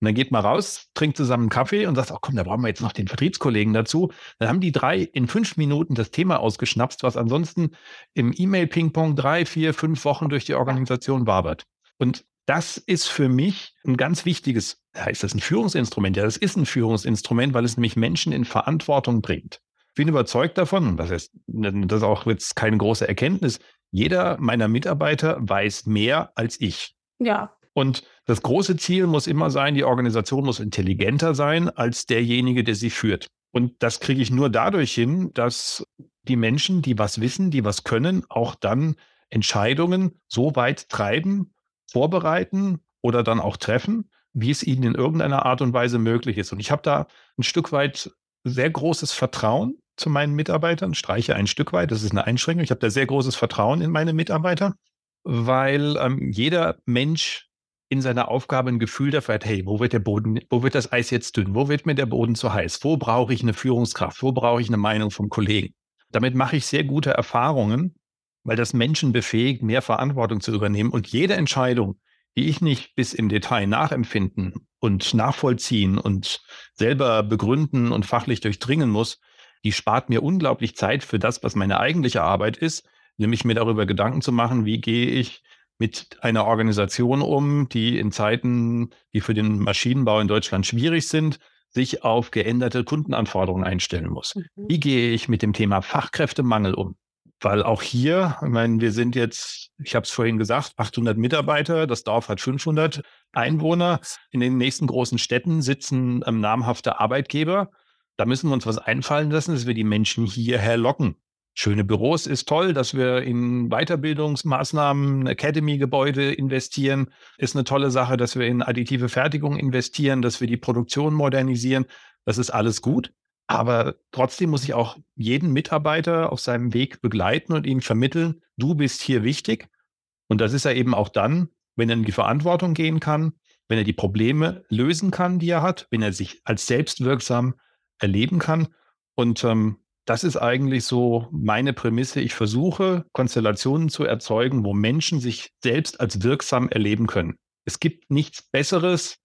Und dann geht man raus, trinkt zusammen einen Kaffee und sagt, oh komm, da brauchen wir jetzt noch den Vertriebskollegen dazu. Dann haben die drei in fünf Minuten das Thema ausgeschnapst, was ansonsten im E-Mail-Ping-Pong drei, vier, fünf Wochen durch die Organisation wabert. Und das ist für mich ein ganz wichtiges, ist das ein Führungsinstrument? Ja, das ist ein Führungsinstrument, weil es nämlich Menschen in Verantwortung bringt. Ich bin überzeugt davon, das ist, das ist auch jetzt keine große Erkenntnis, jeder meiner Mitarbeiter weiß mehr als ich. Ja. Und das große Ziel muss immer sein, die Organisation muss intelligenter sein als derjenige, der sie führt. Und das kriege ich nur dadurch hin, dass die Menschen, die was wissen, die was können, auch dann Entscheidungen so weit treiben, vorbereiten oder dann auch treffen, wie es ihnen in irgendeiner Art und Weise möglich ist. Und ich habe da ein Stück weit sehr großes Vertrauen zu meinen Mitarbeitern, streiche ein Stück weit, das ist eine Einschränkung. Ich habe da sehr großes Vertrauen in meine Mitarbeiter, weil ähm, jeder Mensch in seiner Aufgabe ein Gefühl dafür hat, hey, wo wird der Boden, wo wird das Eis jetzt dünn? Wo wird mir der Boden zu heiß? Wo brauche ich eine Führungskraft? Wo brauche ich eine Meinung vom Kollegen? Damit mache ich sehr gute Erfahrungen, weil das Menschen befähigt, mehr Verantwortung zu übernehmen. Und jede Entscheidung, die ich nicht bis im Detail nachempfinden und nachvollziehen und selber begründen und fachlich durchdringen muss, die spart mir unglaublich Zeit für das, was meine eigentliche Arbeit ist, nämlich mir darüber Gedanken zu machen, wie gehe ich mit einer Organisation um, die in Zeiten, die für den Maschinenbau in Deutschland schwierig sind, sich auf geänderte Kundenanforderungen einstellen muss. Mhm. Wie gehe ich mit dem Thema Fachkräftemangel um? Weil auch hier, ich meine, wir sind jetzt, ich habe es vorhin gesagt, 800 Mitarbeiter, das Dorf hat 500 Einwohner. In den nächsten großen Städten sitzen ähm, namhafte Arbeitgeber. Da müssen wir uns was einfallen lassen, dass wir die Menschen hierher locken. Schöne Büros ist toll, dass wir in Weiterbildungsmaßnahmen, Academy-Gebäude investieren, ist eine tolle Sache, dass wir in additive Fertigung investieren, dass wir die Produktion modernisieren. Das ist alles gut. Aber trotzdem muss ich auch jeden Mitarbeiter auf seinem Weg begleiten und ihm vermitteln, du bist hier wichtig. Und das ist er eben auch dann, wenn er in die Verantwortung gehen kann, wenn er die Probleme lösen kann, die er hat, wenn er sich als selbstwirksam erleben kann. Und ähm, das ist eigentlich so meine Prämisse. Ich versuche, Konstellationen zu erzeugen, wo Menschen sich selbst als wirksam erleben können. Es gibt nichts Besseres,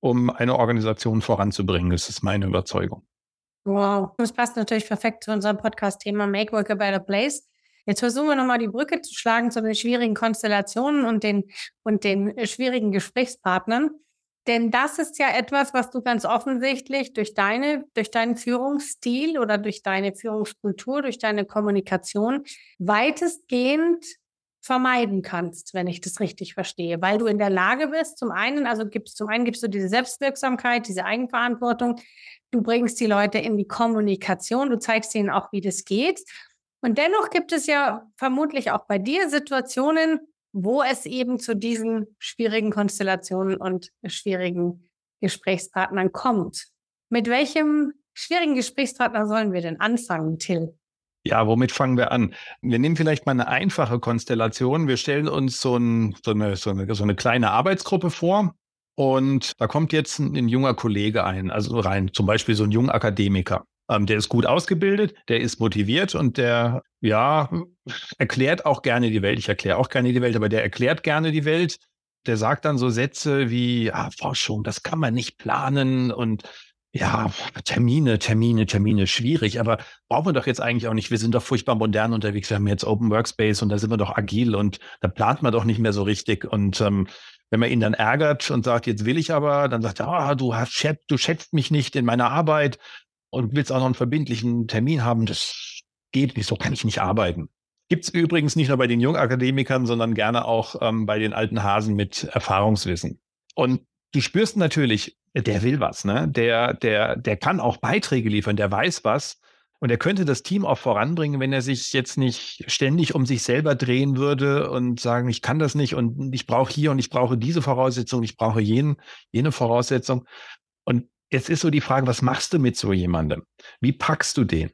um eine Organisation voranzubringen. Das ist meine Überzeugung. Wow, das passt natürlich perfekt zu unserem Podcast-Thema Make Work a Better Place. Jetzt versuchen wir nochmal die Brücke zu schlagen zu den schwierigen Konstellationen und den, und den schwierigen Gesprächspartnern. Denn das ist ja etwas, was du ganz offensichtlich durch deine, durch deinen Führungsstil oder durch deine Führungskultur, durch deine Kommunikation weitestgehend vermeiden kannst, wenn ich das richtig verstehe, weil du in der Lage bist, zum einen, also gibst, zum einen gibst du diese Selbstwirksamkeit, diese Eigenverantwortung, du bringst die Leute in die Kommunikation, du zeigst ihnen auch, wie das geht. Und dennoch gibt es ja vermutlich auch bei dir Situationen, wo es eben zu diesen schwierigen Konstellationen und schwierigen Gesprächspartnern kommt. Mit welchem schwierigen Gesprächspartner sollen wir denn anfangen, Till? Ja, womit fangen wir an? Wir nehmen vielleicht mal eine einfache Konstellation. Wir stellen uns so, ein, so, eine, so, eine, so eine kleine Arbeitsgruppe vor. Und da kommt jetzt ein, ein junger Kollege ein, also rein, zum Beispiel so ein junger Akademiker. Ähm, der ist gut ausgebildet, der ist motiviert und der, ja, erklärt auch gerne die Welt. Ich erkläre auch gerne die Welt, aber der erklärt gerne die Welt. Der sagt dann so Sätze wie, ah, Forschung, das kann man nicht planen und ja, Termine, Termine, Termine, schwierig, aber brauchen wir doch jetzt eigentlich auch nicht. Wir sind doch furchtbar modern unterwegs. Wir haben jetzt Open Workspace und da sind wir doch agil und da plant man doch nicht mehr so richtig. Und ähm, wenn man ihn dann ärgert und sagt, jetzt will ich aber, dann sagt er, ah, du hast, du schätzt mich nicht in meiner Arbeit und willst auch noch einen verbindlichen Termin haben, das geht nicht, so kann ich nicht arbeiten. Gibt es übrigens nicht nur bei den Jungakademikern, sondern gerne auch ähm, bei den alten Hasen mit Erfahrungswissen. Und du spürst natürlich, der will was, ne? Der, der, der kann auch Beiträge liefern, der weiß was. Und er könnte das Team auch voranbringen, wenn er sich jetzt nicht ständig um sich selber drehen würde und sagen, ich kann das nicht und ich brauche hier und ich brauche diese Voraussetzung, ich brauche jenen, jene Voraussetzung. Und Jetzt ist so die Frage, was machst du mit so jemandem? Wie packst du den?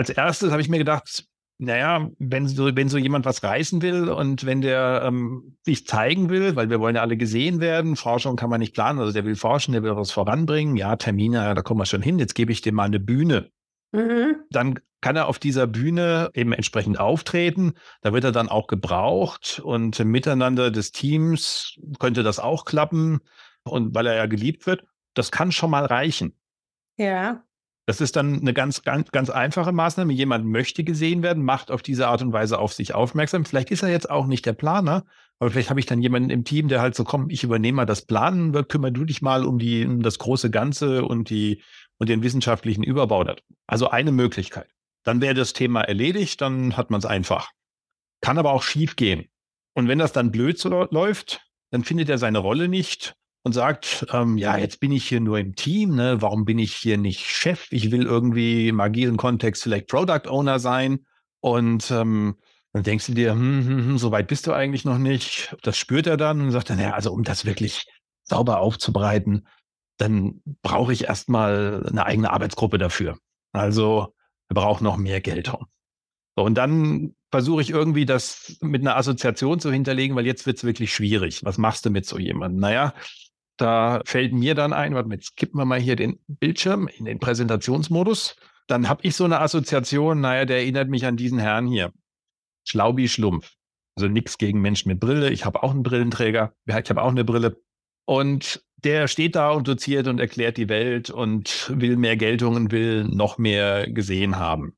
Als erstes habe ich mir gedacht, naja, wenn so, wenn so jemand was reißen will und wenn der ähm, sich zeigen will, weil wir wollen ja alle gesehen werden, Forschung kann man nicht planen, also der will forschen, der will was voranbringen, ja, Termine, da kommen wir schon hin, jetzt gebe ich dem mal eine Bühne. Mhm. Dann kann er auf dieser Bühne eben entsprechend auftreten. Da wird er dann auch gebraucht und miteinander des Teams könnte das auch klappen und weil er ja geliebt wird. Das kann schon mal reichen. Ja. Das ist dann eine ganz, ganz, ganz einfache Maßnahme. Jemand möchte gesehen werden, macht auf diese Art und Weise auf sich aufmerksam. Vielleicht ist er jetzt auch nicht der Planer, aber vielleicht habe ich dann jemanden im Team, der halt so, komm, ich übernehme mal das Planen, kümmere du dich mal um die, um das große Ganze und die, und den wissenschaftlichen Überbau. Also eine Möglichkeit. Dann wäre das Thema erledigt, dann hat man es einfach. Kann aber auch schief gehen. Und wenn das dann blöd so läuft, dann findet er seine Rolle nicht und sagt, ähm, ja, jetzt bin ich hier nur im Team, ne? warum bin ich hier nicht Chef? Ich will irgendwie im agilen Kontext vielleicht Product Owner sein. Und ähm, dann denkst du dir, hm, hm, hm, so weit bist du eigentlich noch nicht. Das spürt er dann und sagt dann, ja, also um das wirklich sauber aufzubereiten, dann brauche ich erstmal eine eigene Arbeitsgruppe dafür. Also wir brauchen noch mehr Geld. So, und dann versuche ich irgendwie das mit einer Assoziation zu hinterlegen, weil jetzt wird es wirklich schwierig. Was machst du mit so jemandem? Naja, da fällt mir dann ein, warte mal, jetzt kippen wir mal hier den Bildschirm in den Präsentationsmodus. Dann habe ich so eine Assoziation, naja, der erinnert mich an diesen Herrn hier. Schlaubi Schlumpf. Also nichts gegen Menschen mit Brille. Ich habe auch einen Brillenträger. Ich habe auch eine Brille. Und der steht da und doziert und erklärt die Welt und will mehr Geltung und will noch mehr gesehen haben.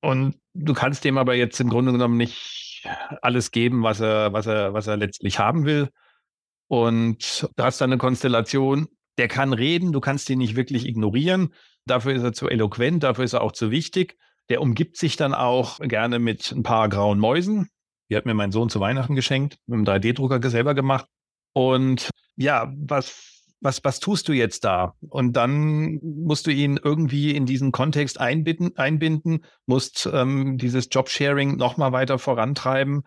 Und du kannst dem aber jetzt im Grunde genommen nicht alles geben, was er, was er, was er letztlich haben will. Und du hast dann eine Konstellation, der kann reden, du kannst ihn nicht wirklich ignorieren. Dafür ist er zu eloquent, dafür ist er auch zu wichtig. Der umgibt sich dann auch gerne mit ein paar grauen Mäusen. Die hat mir mein Sohn zu Weihnachten geschenkt, mit einem 3D-Drucker selber gemacht. Und ja, was, was, was tust du jetzt da? Und dann musst du ihn irgendwie in diesen Kontext einbinden, einbinden musst ähm, dieses Jobsharing nochmal weiter vorantreiben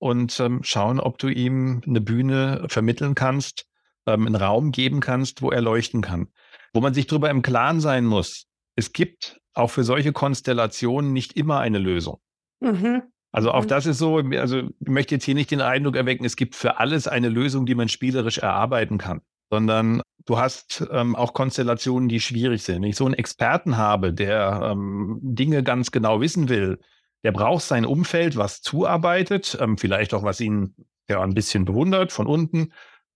und ähm, schauen, ob du ihm eine Bühne vermitteln kannst, ähm, einen Raum geben kannst, wo er leuchten kann. Wo man sich darüber im Klaren sein muss, es gibt auch für solche Konstellationen nicht immer eine Lösung. Mhm. Also auch mhm. das ist so, also ich möchte jetzt hier nicht den Eindruck erwecken, es gibt für alles eine Lösung, die man spielerisch erarbeiten kann, sondern du hast ähm, auch Konstellationen, die schwierig sind. Wenn ich so einen Experten habe, der ähm, Dinge ganz genau wissen will, der braucht sein Umfeld, was zuarbeitet, ähm, vielleicht auch was ihn ja ein bisschen bewundert von unten.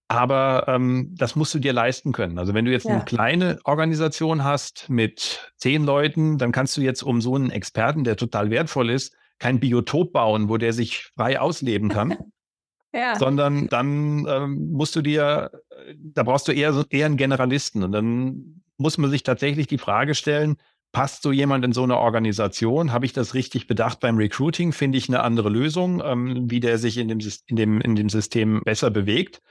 Aber ähm, das musst du dir leisten können. Also wenn du jetzt ja. eine kleine Organisation hast mit zehn Leuten, dann kannst du jetzt um so einen Experten, der total wertvoll ist, kein Biotop bauen, wo der sich frei ausleben kann. ja. Sondern dann ähm, musst du dir, da brauchst du eher, eher einen Generalisten. Und dann muss man sich tatsächlich die Frage stellen, passt so jemand in so eine Organisation? Habe ich das richtig bedacht beim Recruiting? Finde ich eine andere Lösung, ähm, wie der sich in dem, in, dem, in dem System besser bewegt?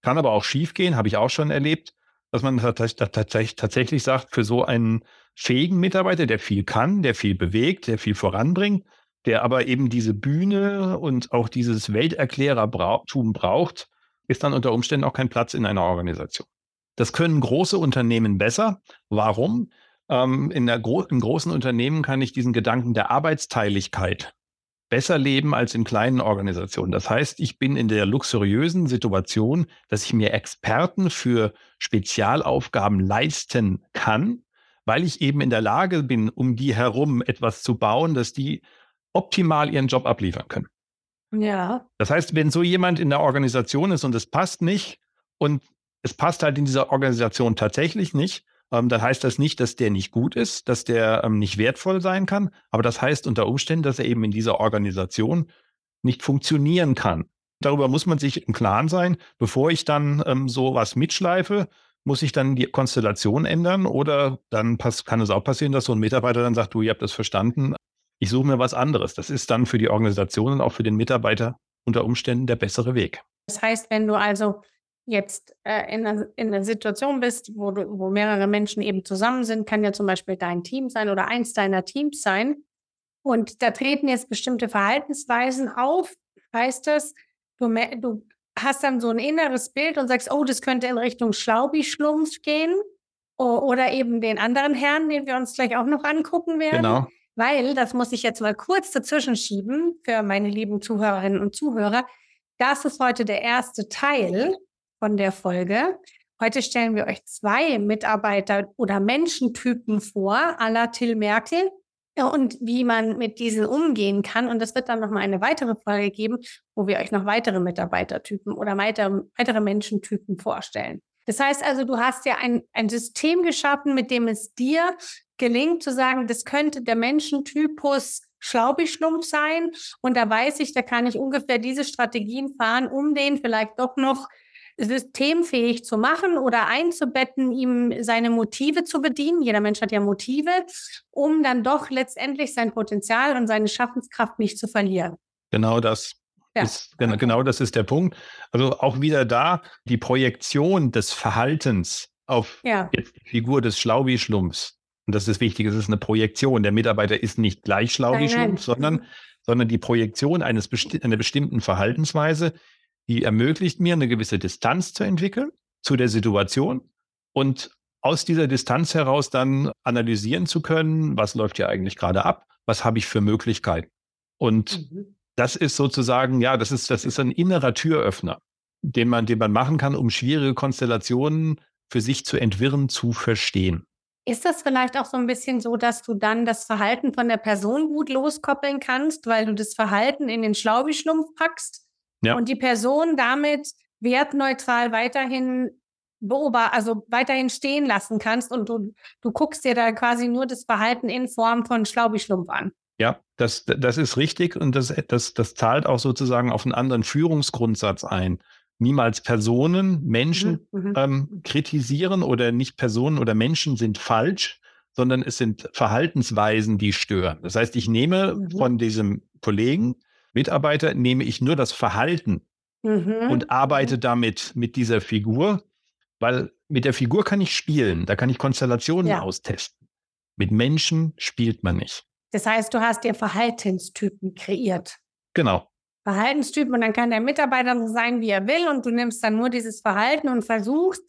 Kann aber auch schiefgehen, habe ich auch schon erlebt, dass man tatsächlich sagt, für so einen fähigen Mitarbeiter, der viel kann, der viel bewegt, der viel voranbringt, der aber eben diese Bühne und auch dieses Welterklärertum braucht, ist dann unter Umständen auch kein Platz in einer Organisation. Das können große Unternehmen besser. Warum? Ähm, in der Gro in großen Unternehmen kann ich diesen Gedanken der Arbeitsteiligkeit besser leben als in kleinen Organisationen. Das heißt, ich bin in der luxuriösen Situation, dass ich mir Experten für Spezialaufgaben leisten kann, weil ich eben in der Lage bin, um die herum etwas zu bauen, dass die optimal ihren Job abliefern können. Ja. Das heißt, wenn so jemand in der Organisation ist und es passt nicht und es passt halt in dieser Organisation tatsächlich nicht, ähm, dann heißt das nicht, dass der nicht gut ist, dass der ähm, nicht wertvoll sein kann, aber das heißt unter Umständen, dass er eben in dieser Organisation nicht funktionieren kann. Darüber muss man sich im Klaren sein. Bevor ich dann ähm, sowas mitschleife, muss ich dann die Konstellation ändern oder dann kann es auch passieren, dass so ein Mitarbeiter dann sagt, du, ihr habt das verstanden, ich suche mir was anderes. Das ist dann für die Organisation und auch für den Mitarbeiter unter Umständen der bessere Weg. Das heißt, wenn du also jetzt äh, in, einer, in einer Situation bist, wo, du, wo mehrere Menschen eben zusammen sind, kann ja zum Beispiel dein Team sein oder eins deiner Teams sein. Und da treten jetzt bestimmte Verhaltensweisen auf, heißt das, du, du hast dann so ein inneres Bild und sagst, oh, das könnte in Richtung Schlaubi-Schlumpf gehen. Oder eben den anderen Herrn, den wir uns gleich auch noch angucken werden. Genau. Weil, das muss ich jetzt mal kurz dazwischen schieben für meine lieben Zuhörerinnen und Zuhörer. Das ist heute der erste Teil von der Folge. Heute stellen wir euch zwei Mitarbeiter oder Menschentypen vor, à la Till Merkel und wie man mit diesen umgehen kann. Und es wird dann nochmal eine weitere Folge geben, wo wir euch noch weitere Mitarbeitertypen oder weitere, weitere Menschentypen vorstellen. Das heißt also, du hast ja ein, ein System geschaffen, mit dem es dir gelingt zu sagen, das könnte der Menschentypus Schlaubischlumpf sein. Und da weiß ich, da kann ich ungefähr diese Strategien fahren, um den vielleicht doch noch systemfähig zu machen oder einzubetten, ihm seine Motive zu bedienen. Jeder Mensch hat ja Motive, um dann doch letztendlich sein Potenzial und seine Schaffenskraft nicht zu verlieren. Genau das. Ja. Ist, genau, genau das ist der Punkt. Also auch wieder da die Projektion des Verhaltens auf ja. jetzt die Figur des Schlaubi-Schlumpfs. Und das ist wichtig, es ist eine Projektion. Der Mitarbeiter ist nicht gleich Schlaubi-Schlumpf, sondern, sondern die Projektion eines besti einer bestimmten Verhaltensweise, die ermöglicht mir, eine gewisse Distanz zu entwickeln zu der Situation und aus dieser Distanz heraus dann analysieren zu können, was läuft hier eigentlich gerade ab, was habe ich für Möglichkeiten. Und mhm. das ist sozusagen, ja, das ist, das ist ein innerer Türöffner, den man, den man machen kann, um schwierige Konstellationen für sich zu entwirren, zu verstehen. Ist das vielleicht auch so ein bisschen so, dass du dann das Verhalten von der Person gut loskoppeln kannst, weil du das Verhalten in den Schlaubischlumpf packst ja. und die Person damit wertneutral weiterhin beobachten, also weiterhin stehen lassen kannst und du, du guckst dir da quasi nur das Verhalten in Form von Schlaubischlumpf an? Ja, das, das ist richtig und das, das, das zahlt auch sozusagen auf einen anderen Führungsgrundsatz ein niemals Personen, Menschen mhm, mhm. ähm, kritisieren oder nicht Personen oder Menschen sind falsch, sondern es sind Verhaltensweisen, die stören. Das heißt, ich nehme mhm. von diesem Kollegen, Mitarbeiter, nehme ich nur das Verhalten mhm. und arbeite mhm. damit mit dieser Figur, weil mit der Figur kann ich spielen, da kann ich Konstellationen ja. austesten. Mit Menschen spielt man nicht. Das heißt, du hast dir Verhaltenstypen kreiert. Genau. Verhaltenstyp und dann kann der Mitarbeiter so sein, wie er will und du nimmst dann nur dieses Verhalten und versuchst,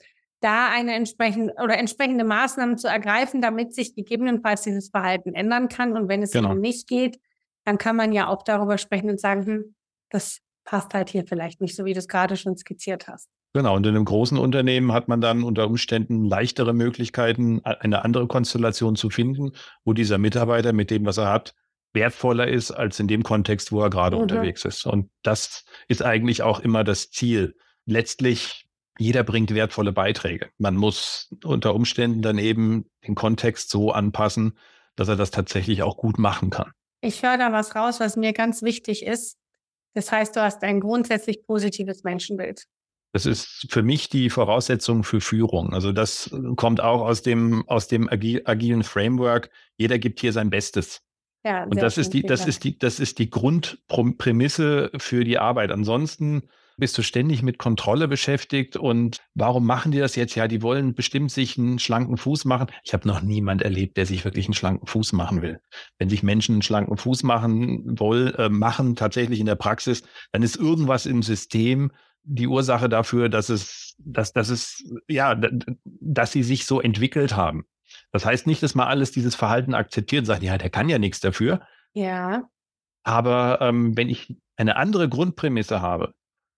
da eine entsprechende oder entsprechende Maßnahmen zu ergreifen, damit sich gegebenenfalls dieses Verhalten ändern kann. Und wenn es genau. eben nicht geht, dann kann man ja auch darüber sprechen und sagen, hm, das passt halt hier vielleicht nicht, so wie du es gerade schon skizziert hast. Genau, und in einem großen Unternehmen hat man dann unter Umständen leichtere Möglichkeiten, eine andere Konstellation zu finden, wo dieser Mitarbeiter mit dem, was er hat, wertvoller ist als in dem Kontext, wo er gerade mhm. unterwegs ist. Und das ist eigentlich auch immer das Ziel. Letztlich, jeder bringt wertvolle Beiträge. Man muss unter Umständen dann eben den Kontext so anpassen, dass er das tatsächlich auch gut machen kann. Ich höre da was raus, was mir ganz wichtig ist. Das heißt, du hast ein grundsätzlich positives Menschenbild. Das ist für mich die Voraussetzung für Führung. Also das kommt auch aus dem, aus dem agilen Framework. Jeder gibt hier sein Bestes. Ja, und das ist die, das ist die, das ist die Grundprämisse für die Arbeit. Ansonsten bist du ständig mit Kontrolle beschäftigt und warum machen die das jetzt? Ja, die wollen bestimmt sich einen schlanken Fuß machen. Ich habe noch niemand erlebt, der sich wirklich einen schlanken Fuß machen will. Wenn sich Menschen einen schlanken Fuß machen wollen, äh, machen tatsächlich in der Praxis, dann ist irgendwas im System die Ursache dafür, dass es, dass, dass es, ja, dass sie sich so entwickelt haben. Das heißt nicht, dass man alles dieses Verhalten akzeptiert und sagt, ja, der kann ja nichts dafür. Ja. Aber ähm, wenn ich eine andere Grundprämisse habe,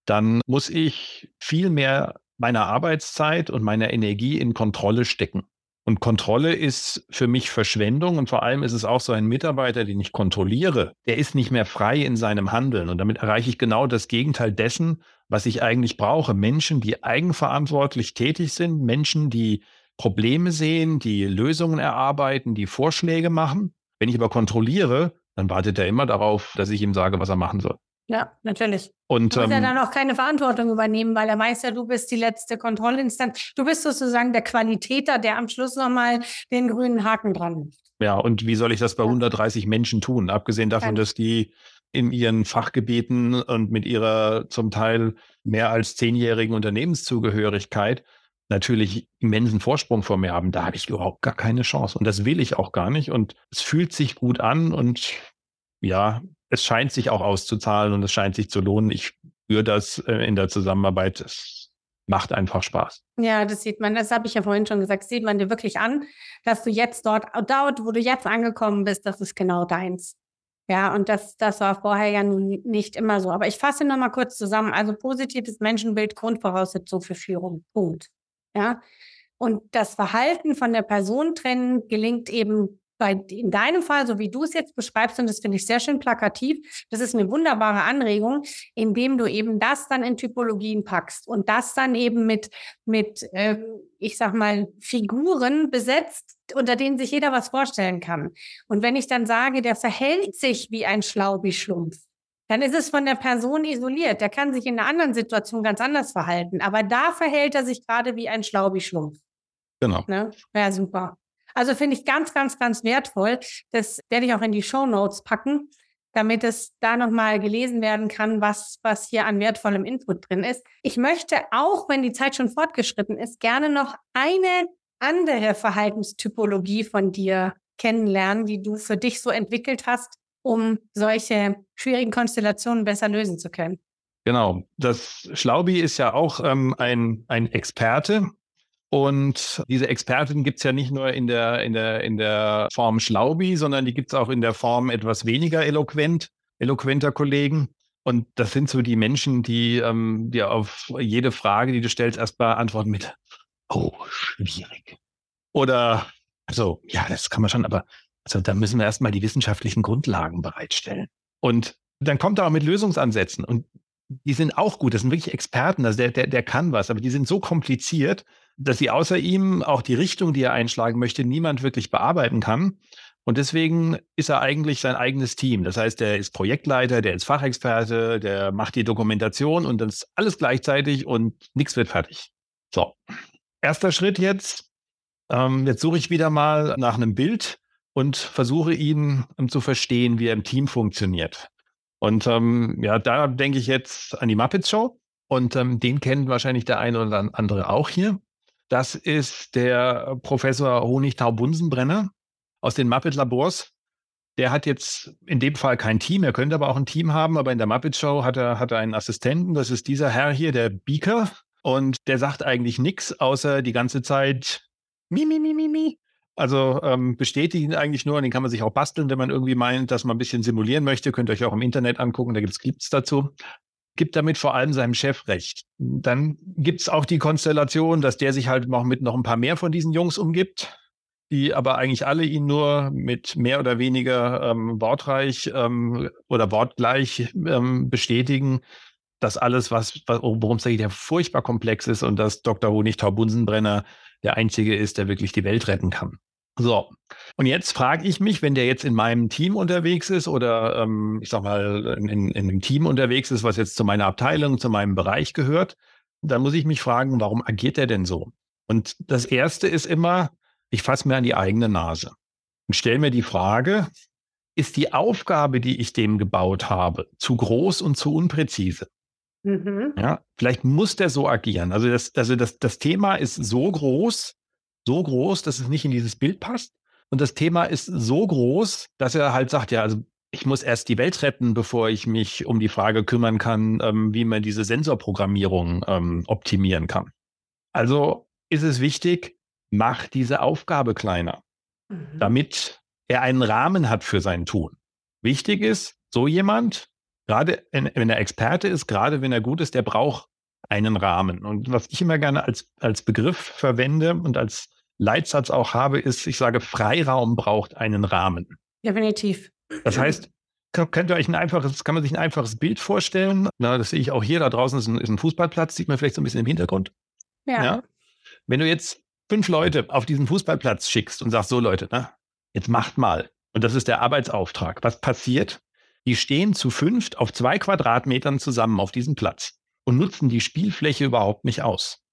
dann muss ich viel mehr meiner Arbeitszeit und meiner Energie in Kontrolle stecken. Und Kontrolle ist für mich Verschwendung und vor allem ist es auch so ein Mitarbeiter, den ich kontrolliere, der ist nicht mehr frei in seinem Handeln. Und damit erreiche ich genau das Gegenteil dessen, was ich eigentlich brauche. Menschen, die eigenverantwortlich tätig sind, Menschen, die Probleme sehen, die Lösungen erarbeiten, die Vorschläge machen. Wenn ich aber kontrolliere, dann wartet er immer darauf, dass ich ihm sage, was er machen soll. Ja, natürlich. Und muss ähm, er dann auch keine Verantwortung übernehmen, weil er weiß ja, du bist die letzte Kontrollinstanz. Du bist sozusagen der Qualitäter, der am Schluss nochmal den grünen Haken dran. Ja, und wie soll ich das bei ja. 130 Menschen tun? Abgesehen davon, ja. dass die in ihren Fachgebieten und mit ihrer zum Teil mehr als zehnjährigen Unternehmenszugehörigkeit natürlich immensen Vorsprung vor mir haben, da habe ich überhaupt gar keine Chance. Und das will ich auch gar nicht. Und es fühlt sich gut an und ja, es scheint sich auch auszuzahlen und es scheint sich zu lohnen. Ich spüre das äh, in der Zusammenarbeit. Es macht einfach Spaß. Ja, das sieht man, das habe ich ja vorhin schon gesagt, sieht man dir wirklich an, dass du jetzt dort, dort, wo du jetzt angekommen bist, das ist genau deins. Ja, und das, das war vorher ja nun nicht immer so. Aber ich fasse noch mal kurz zusammen. Also positives Menschenbild, Grundvoraussetzung für Führung. Punkt. Ja. Und das Verhalten von der Person trennen gelingt eben bei, in deinem Fall, so wie du es jetzt beschreibst, und das finde ich sehr schön plakativ, das ist eine wunderbare Anregung, indem du eben das dann in Typologien packst und das dann eben mit, mit äh, ich sag mal, Figuren besetzt, unter denen sich jeder was vorstellen kann. Und wenn ich dann sage, der verhält sich wie ein Schlaubi-Schlumpf, dann ist es von der Person isoliert. Der kann sich in einer anderen Situation ganz anders verhalten. Aber da verhält er sich gerade wie ein Schlaubi-Schlumpf. Genau. Ne? Ja, super. Also finde ich ganz, ganz, ganz wertvoll. Das werde ich auch in die Show Notes packen. damit es da nochmal gelesen werden kann, was, was hier an wertvollem Input drin ist. Ich möchte auch, wenn die Zeit schon fortgeschritten ist, gerne noch eine andere Verhaltenstypologie von dir kennenlernen, die du für dich so entwickelt hast, um solche schwierigen Konstellationen besser lösen zu können. Genau. Das Schlaubi ist ja auch ähm, ein, ein Experte. Und diese Expertin gibt es ja nicht nur in der, in, der, in der Form Schlaubi, sondern die gibt es auch in der Form etwas weniger eloquent, eloquenter Kollegen. Und das sind so die Menschen, die ähm, dir auf jede Frage, die du stellst, erstmal antworten mit, oh, schwierig. Oder, also, ja, das kann man schon, aber also da müssen wir erstmal die wissenschaftlichen Grundlagen bereitstellen. Und dann kommt er auch mit Lösungsansätzen. Und die sind auch gut. Das sind wirklich Experten. Also der, der, der kann was, aber die sind so kompliziert, dass sie außer ihm auch die Richtung, die er einschlagen möchte, niemand wirklich bearbeiten kann. Und deswegen ist er eigentlich sein eigenes Team. Das heißt, er ist Projektleiter, der ist Fachexperte, der macht die Dokumentation und das alles gleichzeitig und nichts wird fertig. So. Erster Schritt jetzt. Ähm, jetzt suche ich wieder mal nach einem Bild und versuche ihn um, zu verstehen, wie er im Team funktioniert. Und ähm, ja, da denke ich jetzt an die Muppets Show. Und ähm, den kennt wahrscheinlich der eine oder andere auch hier. Das ist der Professor Honigtau-Bunsenbrenner aus den Muppet Labors. Der hat jetzt in dem Fall kein Team, er könnte aber auch ein Team haben, aber in der Muppet Show hat er, hat er einen Assistenten, das ist dieser Herr hier, der Beaker. Und der sagt eigentlich nichts, außer die ganze Zeit mi, mi, mi, mi, mi. Also ähm, bestätigen eigentlich nur, und den kann man sich auch basteln, wenn man irgendwie meint, dass man ein bisschen simulieren möchte. Könnt ihr euch auch im Internet angucken, da gibt es Clips dazu. Gibt damit vor allem seinem Chef recht. Dann gibt es auch die Konstellation, dass der sich halt noch mit noch ein paar mehr von diesen Jungs umgibt, die aber eigentlich alle ihn nur mit mehr oder weniger ähm, wortreich ähm, oder wortgleich ähm, bestätigen, dass alles, was, worum es da geht, ja furchtbar komplex ist und dass Dr. Honigtau-Bunsenbrenner der Einzige ist, der wirklich die Welt retten kann. So, und jetzt frage ich mich, wenn der jetzt in meinem Team unterwegs ist oder ähm, ich sag mal in, in, in einem Team unterwegs ist, was jetzt zu meiner Abteilung, zu meinem Bereich gehört, dann muss ich mich fragen, warum agiert er denn so? Und das Erste ist immer, ich fasse mir an die eigene Nase und stelle mir die Frage, ist die Aufgabe, die ich dem gebaut habe, zu groß und zu unpräzise? Mhm. Ja, vielleicht muss der so agieren. Also das, also das, das Thema ist so groß, so groß, dass es nicht in dieses Bild passt. Und das Thema ist so groß, dass er halt sagt, ja, also ich muss erst die Welt retten, bevor ich mich um die Frage kümmern kann, ähm, wie man diese Sensorprogrammierung ähm, optimieren kann. Also ist es wichtig, mach diese Aufgabe kleiner, mhm. damit er einen Rahmen hat für sein Tun. Wichtig ist, so jemand, gerade wenn er Experte ist, gerade wenn er gut ist, der braucht einen Rahmen. Und was ich immer gerne als, als Begriff verwende und als Leitsatz auch habe, ist, ich sage, Freiraum braucht einen Rahmen. Definitiv. Das heißt, könnt ihr euch ein einfaches, kann man sich ein einfaches Bild vorstellen? Na, das sehe ich auch hier, da draußen ist ein, ist ein Fußballplatz, sieht man vielleicht so ein bisschen im Hintergrund. Ja. ja. Wenn du jetzt fünf Leute auf diesen Fußballplatz schickst und sagst, so Leute, ne, jetzt macht mal. Und das ist der Arbeitsauftrag. Was passiert? Die stehen zu fünft auf zwei Quadratmetern zusammen auf diesem Platz und nutzen die Spielfläche überhaupt nicht aus.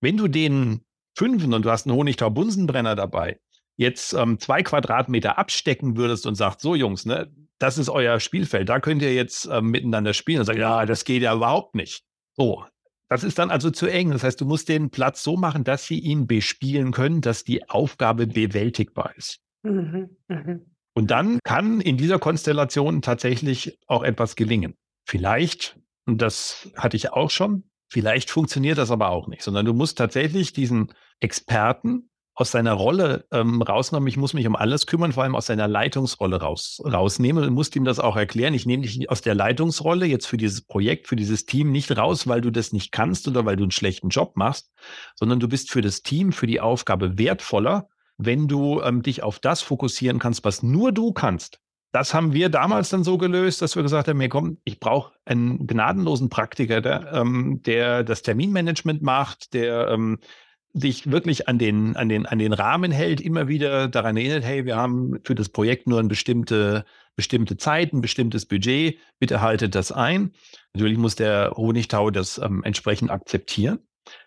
Wenn du den Fünfen und du hast einen Honigtau-Bunsenbrenner dabei, jetzt ähm, zwei Quadratmeter abstecken würdest und sagst, so Jungs, ne, das ist euer Spielfeld, da könnt ihr jetzt ähm, miteinander spielen und sagen, ja, das geht ja überhaupt nicht. So, das ist dann also zu eng. Das heißt, du musst den Platz so machen, dass sie ihn bespielen können, dass die Aufgabe bewältigbar ist. Mhm, mh. Und dann kann in dieser Konstellation tatsächlich auch etwas gelingen. Vielleicht, das hatte ich auch schon, vielleicht funktioniert das aber auch nicht, sondern du musst tatsächlich diesen Experten aus seiner Rolle ähm, rausnehmen. Ich muss mich um alles kümmern, vor allem aus seiner Leitungsrolle raus, rausnehmen und musst ihm das auch erklären. Ich nehme dich aus der Leitungsrolle jetzt für dieses Projekt, für dieses Team nicht raus, weil du das nicht kannst oder weil du einen schlechten Job machst, sondern du bist für das Team, für die Aufgabe wertvoller, wenn du ähm, dich auf das fokussieren kannst, was nur du kannst. Das haben wir damals dann so gelöst, dass wir gesagt haben, mir komm, ich brauche einen gnadenlosen Praktiker, der, ähm, der das Terminmanagement macht, der ähm, sich wirklich an den, an, den, an den Rahmen hält, immer wieder daran erinnert, hey, wir haben für das Projekt nur eine bestimmte, bestimmte Zeit, ein bestimmtes Budget, bitte haltet das ein. Natürlich muss der Honigtau das ähm, entsprechend akzeptieren.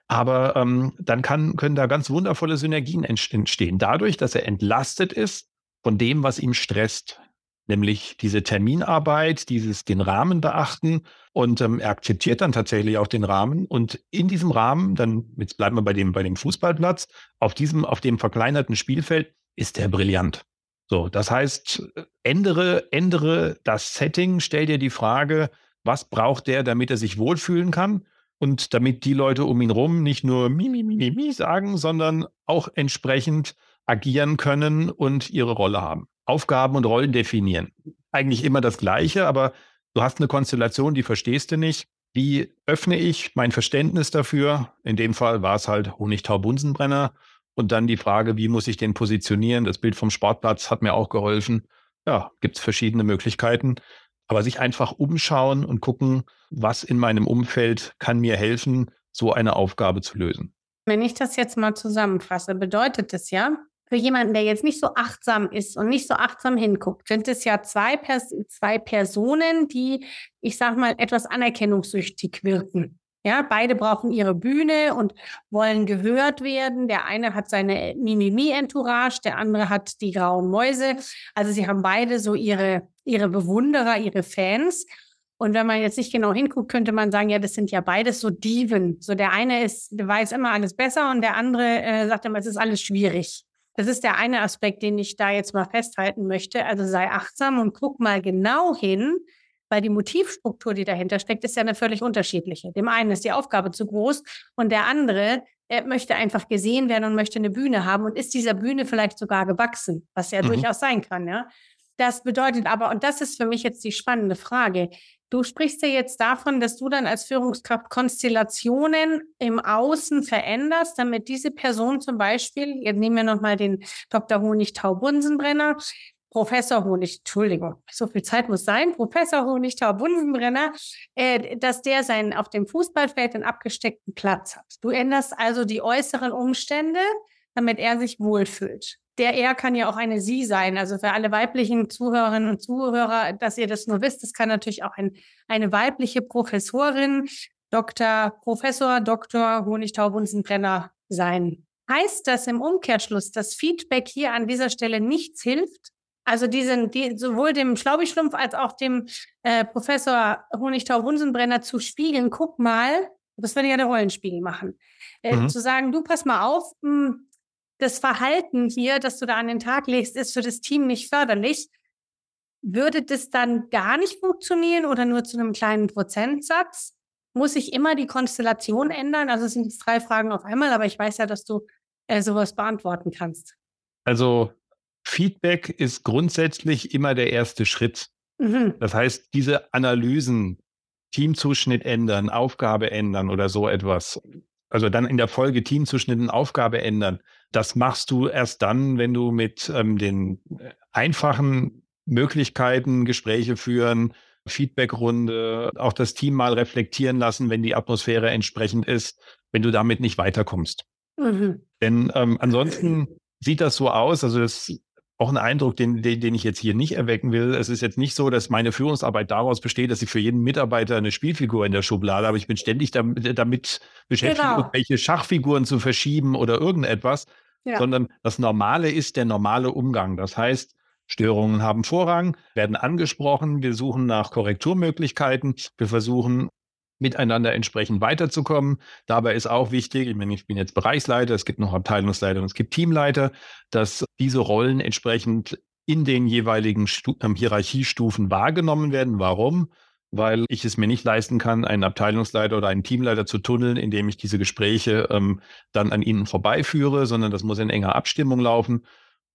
Aber ähm, dann kann, können da ganz wundervolle Synergien entstehen, dadurch, dass er entlastet ist von dem, was ihm stresst. Nämlich diese Terminarbeit, dieses den Rahmen beachten und ähm, er akzeptiert dann tatsächlich auch den Rahmen und in diesem Rahmen, dann jetzt bleiben wir bei dem bei dem Fußballplatz, auf diesem auf dem verkleinerten Spielfeld ist er brillant. So, das heißt, ändere ändere das Setting, stell dir die Frage, was braucht der, damit er sich wohlfühlen kann? Und damit die Leute um ihn rum nicht nur mi, mi, mi, mi sagen, sondern auch entsprechend agieren können und ihre Rolle haben. Aufgaben und Rollen definieren. Eigentlich immer das Gleiche, aber du hast eine Konstellation, die verstehst du nicht. Wie öffne ich mein Verständnis dafür? In dem Fall war es halt Honigtau-Bunsenbrenner. Und dann die Frage, wie muss ich den positionieren? Das Bild vom Sportplatz hat mir auch geholfen. Ja, gibt es verschiedene Möglichkeiten. Aber sich einfach umschauen und gucken, was in meinem Umfeld kann mir helfen, so eine Aufgabe zu lösen. Wenn ich das jetzt mal zusammenfasse, bedeutet es ja, für jemanden, der jetzt nicht so achtsam ist und nicht so achtsam hinguckt, sind es ja zwei, Pers zwei Personen, die, ich sag mal, etwas anerkennungssüchtig wirken. Ja, beide brauchen ihre Bühne und wollen gehört werden. Der eine hat seine Mimimi-Entourage, der andere hat die grauen Mäuse. Also sie haben beide so ihre, ihre Bewunderer, ihre Fans. Und wenn man jetzt nicht genau hinguckt, könnte man sagen, ja, das sind ja beides so Diven. So der eine ist, der weiß immer alles besser und der andere äh, sagt immer, es ist alles schwierig. Das ist der eine Aspekt, den ich da jetzt mal festhalten möchte. Also sei achtsam und guck mal genau hin, weil die Motivstruktur, die dahinter steckt, ist ja eine völlig unterschiedliche. Dem einen ist die Aufgabe zu groß und der andere er möchte einfach gesehen werden und möchte eine Bühne haben und ist dieser Bühne vielleicht sogar gewachsen, was ja mhm. durchaus sein kann, ja. Das bedeutet aber, und das ist für mich jetzt die spannende Frage, Du sprichst ja jetzt davon, dass du dann als Führungskraft Konstellationen im Außen veränderst, damit diese Person zum Beispiel, jetzt nehmen wir nochmal den Dr. Honigtau-Bunsenbrenner, Professor Honig, Entschuldigung, so viel Zeit muss sein, Professor Honigtau-Bunsenbrenner, äh, dass der seinen auf dem Fußballfeld einen abgesteckten Platz hat. Du änderst also die äußeren Umstände, damit er sich wohlfühlt der er kann ja auch eine Sie sein. Also für alle weiblichen Zuhörerinnen und Zuhörer, dass ihr das nur wisst, das kann natürlich auch ein, eine weibliche Professorin, Dr. Professor Dr. Honigtau-Bunsenbrenner sein. Heißt das im Umkehrschluss, dass Feedback hier an dieser Stelle nichts hilft? Also diesen, die, sowohl dem Schlaubischlumpf als auch dem äh, Professor Honigtau-Bunsenbrenner zu spiegeln, guck mal, das würde ja der Rollenspiegel machen. Äh, mhm. Zu sagen, du pass mal auf, mh, hm, das Verhalten hier, das du da an den Tag legst, ist für das Team nicht förderlich. Würde das dann gar nicht funktionieren oder nur zu einem kleinen Prozentsatz? Muss ich immer die Konstellation ändern? Also es sind jetzt drei Fragen auf einmal, aber ich weiß ja, dass du äh, sowas beantworten kannst. Also Feedback ist grundsätzlich immer der erste Schritt. Mhm. Das heißt, diese Analysen, Teamzuschnitt ändern, Aufgabe ändern oder so etwas, also dann in der Folge Teamzuschnitten Aufgabe ändern. Das machst du erst dann, wenn du mit ähm, den äh, einfachen Möglichkeiten Gespräche führen, Feedbackrunde, auch das Team mal reflektieren lassen, wenn die Atmosphäre entsprechend ist, wenn du damit nicht weiterkommst. Mhm. Denn ähm, ansonsten sieht das so aus, also das auch ein Eindruck, den, den, den ich jetzt hier nicht erwecken will. Es ist jetzt nicht so, dass meine Führungsarbeit daraus besteht, dass ich für jeden Mitarbeiter eine Spielfigur in der Schublade habe. Ich bin ständig damit, damit beschäftigt, genau. irgendwelche Schachfiguren zu verschieben oder irgendetwas, ja. sondern das Normale ist der normale Umgang. Das heißt, Störungen haben Vorrang, werden angesprochen. Wir suchen nach Korrekturmöglichkeiten. Wir versuchen miteinander entsprechend weiterzukommen. Dabei ist auch wichtig, ich meine, ich bin jetzt Bereichsleiter, es gibt noch Abteilungsleiter und es gibt Teamleiter, dass diese Rollen entsprechend in den jeweiligen Stu ähm, Hierarchiestufen wahrgenommen werden. Warum? Weil ich es mir nicht leisten kann, einen Abteilungsleiter oder einen Teamleiter zu tunneln, indem ich diese Gespräche ähm, dann an ihnen vorbeiführe, sondern das muss in enger Abstimmung laufen.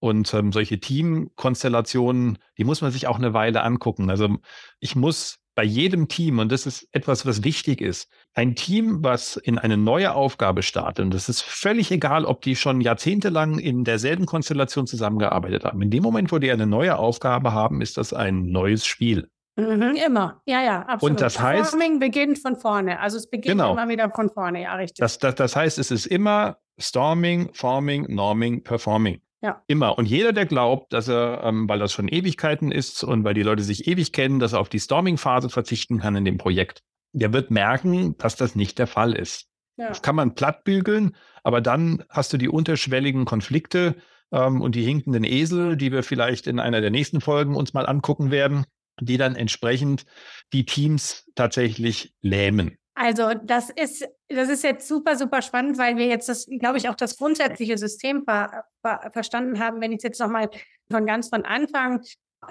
Und ähm, solche Teamkonstellationen, die muss man sich auch eine Weile angucken. Also ich muss bei jedem Team, und das ist etwas, was wichtig ist, ein Team, was in eine neue Aufgabe startet, und das ist völlig egal, ob die schon jahrzehntelang in derselben Konstellation zusammengearbeitet haben. In dem Moment, wo die eine neue Aufgabe haben, ist das ein neues Spiel. Mhm, immer, ja, ja, absolut. Und das heißt. Forming beginnt von vorne. Also es beginnt genau. immer wieder von vorne, ja, richtig. Das, das, das heißt, es ist immer Storming, Forming, Norming, Performing. Ja. Immer. Und jeder, der glaubt, dass er, ähm, weil das schon Ewigkeiten ist und weil die Leute sich ewig kennen, dass er auf die Storming-Phase verzichten kann in dem Projekt, der wird merken, dass das nicht der Fall ist. Ja. Das kann man plattbügeln, aber dann hast du die unterschwelligen Konflikte, ähm, und die hinkenden Esel, die wir vielleicht in einer der nächsten Folgen uns mal angucken werden, die dann entsprechend die Teams tatsächlich lähmen. Also das ist, das ist jetzt super, super spannend, weil wir jetzt das, glaube ich, auch das grundsätzliche System ver, ver, verstanden haben. Wenn ich jetzt nochmal von ganz von Anfang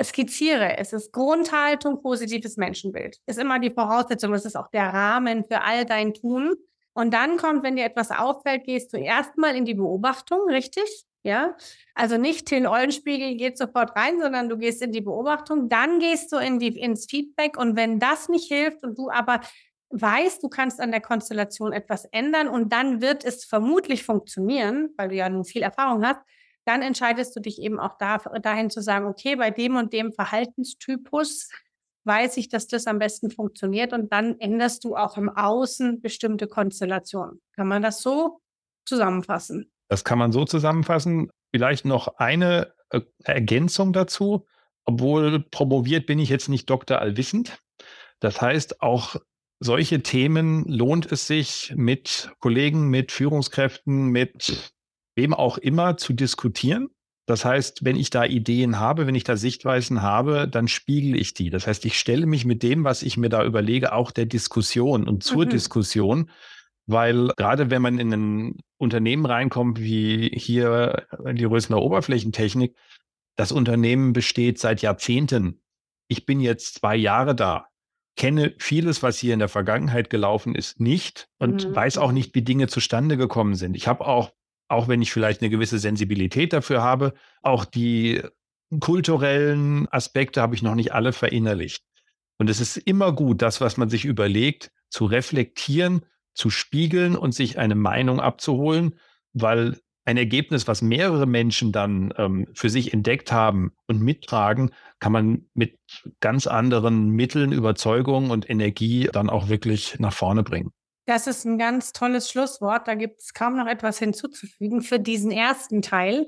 skizziere, es ist Grundhaltung, positives Menschenbild. Ist immer die Voraussetzung, das ist auch der Rahmen für all dein Tun. Und dann kommt, wenn dir etwas auffällt, gehst du erstmal in die Beobachtung, richtig? Ja, also nicht Till Eulenspiegel geht sofort rein, sondern du gehst in die Beobachtung, dann gehst du in die, ins Feedback und wenn das nicht hilft und du aber weißt, du kannst an der Konstellation etwas ändern und dann wird es vermutlich funktionieren, weil du ja nun viel Erfahrung hast, dann entscheidest du dich eben auch da, dahin zu sagen, okay, bei dem und dem Verhaltenstypus weiß ich, dass das am besten funktioniert und dann änderst du auch im Außen bestimmte Konstellationen. Kann man das so zusammenfassen? Das kann man so zusammenfassen. Vielleicht noch eine äh, Ergänzung dazu. Obwohl promoviert bin ich jetzt nicht Doktor allwissend. Das heißt, auch solche Themen lohnt es sich mit Kollegen, mit Führungskräften, mit wem auch immer zu diskutieren. Das heißt, wenn ich da Ideen habe, wenn ich da Sichtweisen habe, dann spiegel ich die. Das heißt, ich stelle mich mit dem, was ich mir da überlege, auch der Diskussion und zur mhm. Diskussion, weil gerade wenn man in ein Unternehmen reinkommt, wie hier die Rösner Oberflächentechnik, das Unternehmen besteht seit Jahrzehnten. Ich bin jetzt zwei Jahre da kenne vieles, was hier in der Vergangenheit gelaufen ist, nicht und mhm. weiß auch nicht, wie Dinge zustande gekommen sind. Ich habe auch, auch wenn ich vielleicht eine gewisse Sensibilität dafür habe, auch die kulturellen Aspekte habe ich noch nicht alle verinnerlicht. Und es ist immer gut, das, was man sich überlegt, zu reflektieren, zu spiegeln und sich eine Meinung abzuholen, weil ein Ergebnis, was mehrere Menschen dann ähm, für sich entdeckt haben und mittragen, kann man mit ganz anderen Mitteln, Überzeugung und Energie dann auch wirklich nach vorne bringen. Das ist ein ganz tolles Schlusswort. Da gibt es kaum noch etwas hinzuzufügen für diesen ersten Teil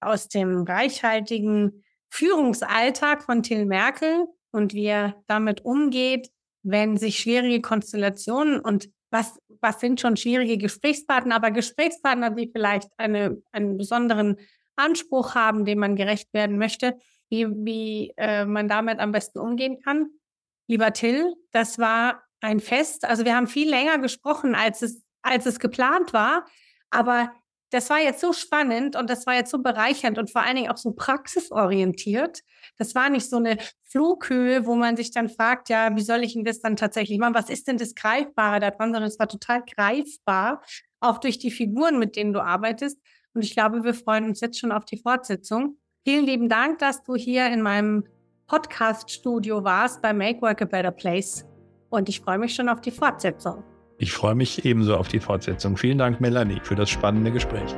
aus dem reichhaltigen Führungsalltag von Till Merkel und wie er damit umgeht, wenn sich schwierige Konstellationen und was, was sind schon schwierige Gesprächspartner, aber Gesprächspartner, die vielleicht eine, einen besonderen Anspruch haben, dem man gerecht werden möchte, wie, wie äh, man damit am besten umgehen kann. Lieber Till, das war ein Fest. Also wir haben viel länger gesprochen, als es, als es geplant war. Aber das war jetzt so spannend und das war jetzt so bereichernd und vor allen Dingen auch so praxisorientiert. Das war nicht so eine Flughöhe, wo man sich dann fragt, ja, wie soll ich denn das dann tatsächlich machen? Was ist denn das Greifbare daran? Sondern es war total greifbar, auch durch die Figuren, mit denen du arbeitest. Und ich glaube, wir freuen uns jetzt schon auf die Fortsetzung. Vielen lieben Dank, dass du hier in meinem Podcast-Studio warst bei Make Work a Better Place. Und ich freue mich schon auf die Fortsetzung. Ich freue mich ebenso auf die Fortsetzung. Vielen Dank, Melanie, für das spannende Gespräch.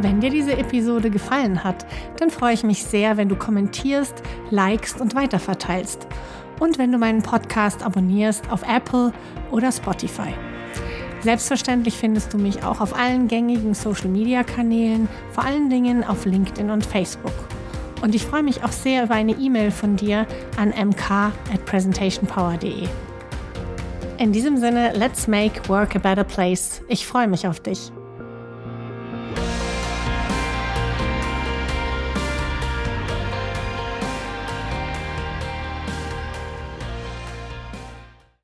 Wenn dir diese Episode gefallen hat, dann freue ich mich sehr, wenn du kommentierst, likest und weiterverteilst. Und wenn du meinen Podcast abonnierst auf Apple oder Spotify. Selbstverständlich findest du mich auch auf allen gängigen Social-Media-Kanälen, vor allen Dingen auf LinkedIn und Facebook. Und ich freue mich auch sehr über eine E-Mail von dir an mk at presentationpower.de. In diesem Sinne, let's make work a better place. Ich freue mich auf dich.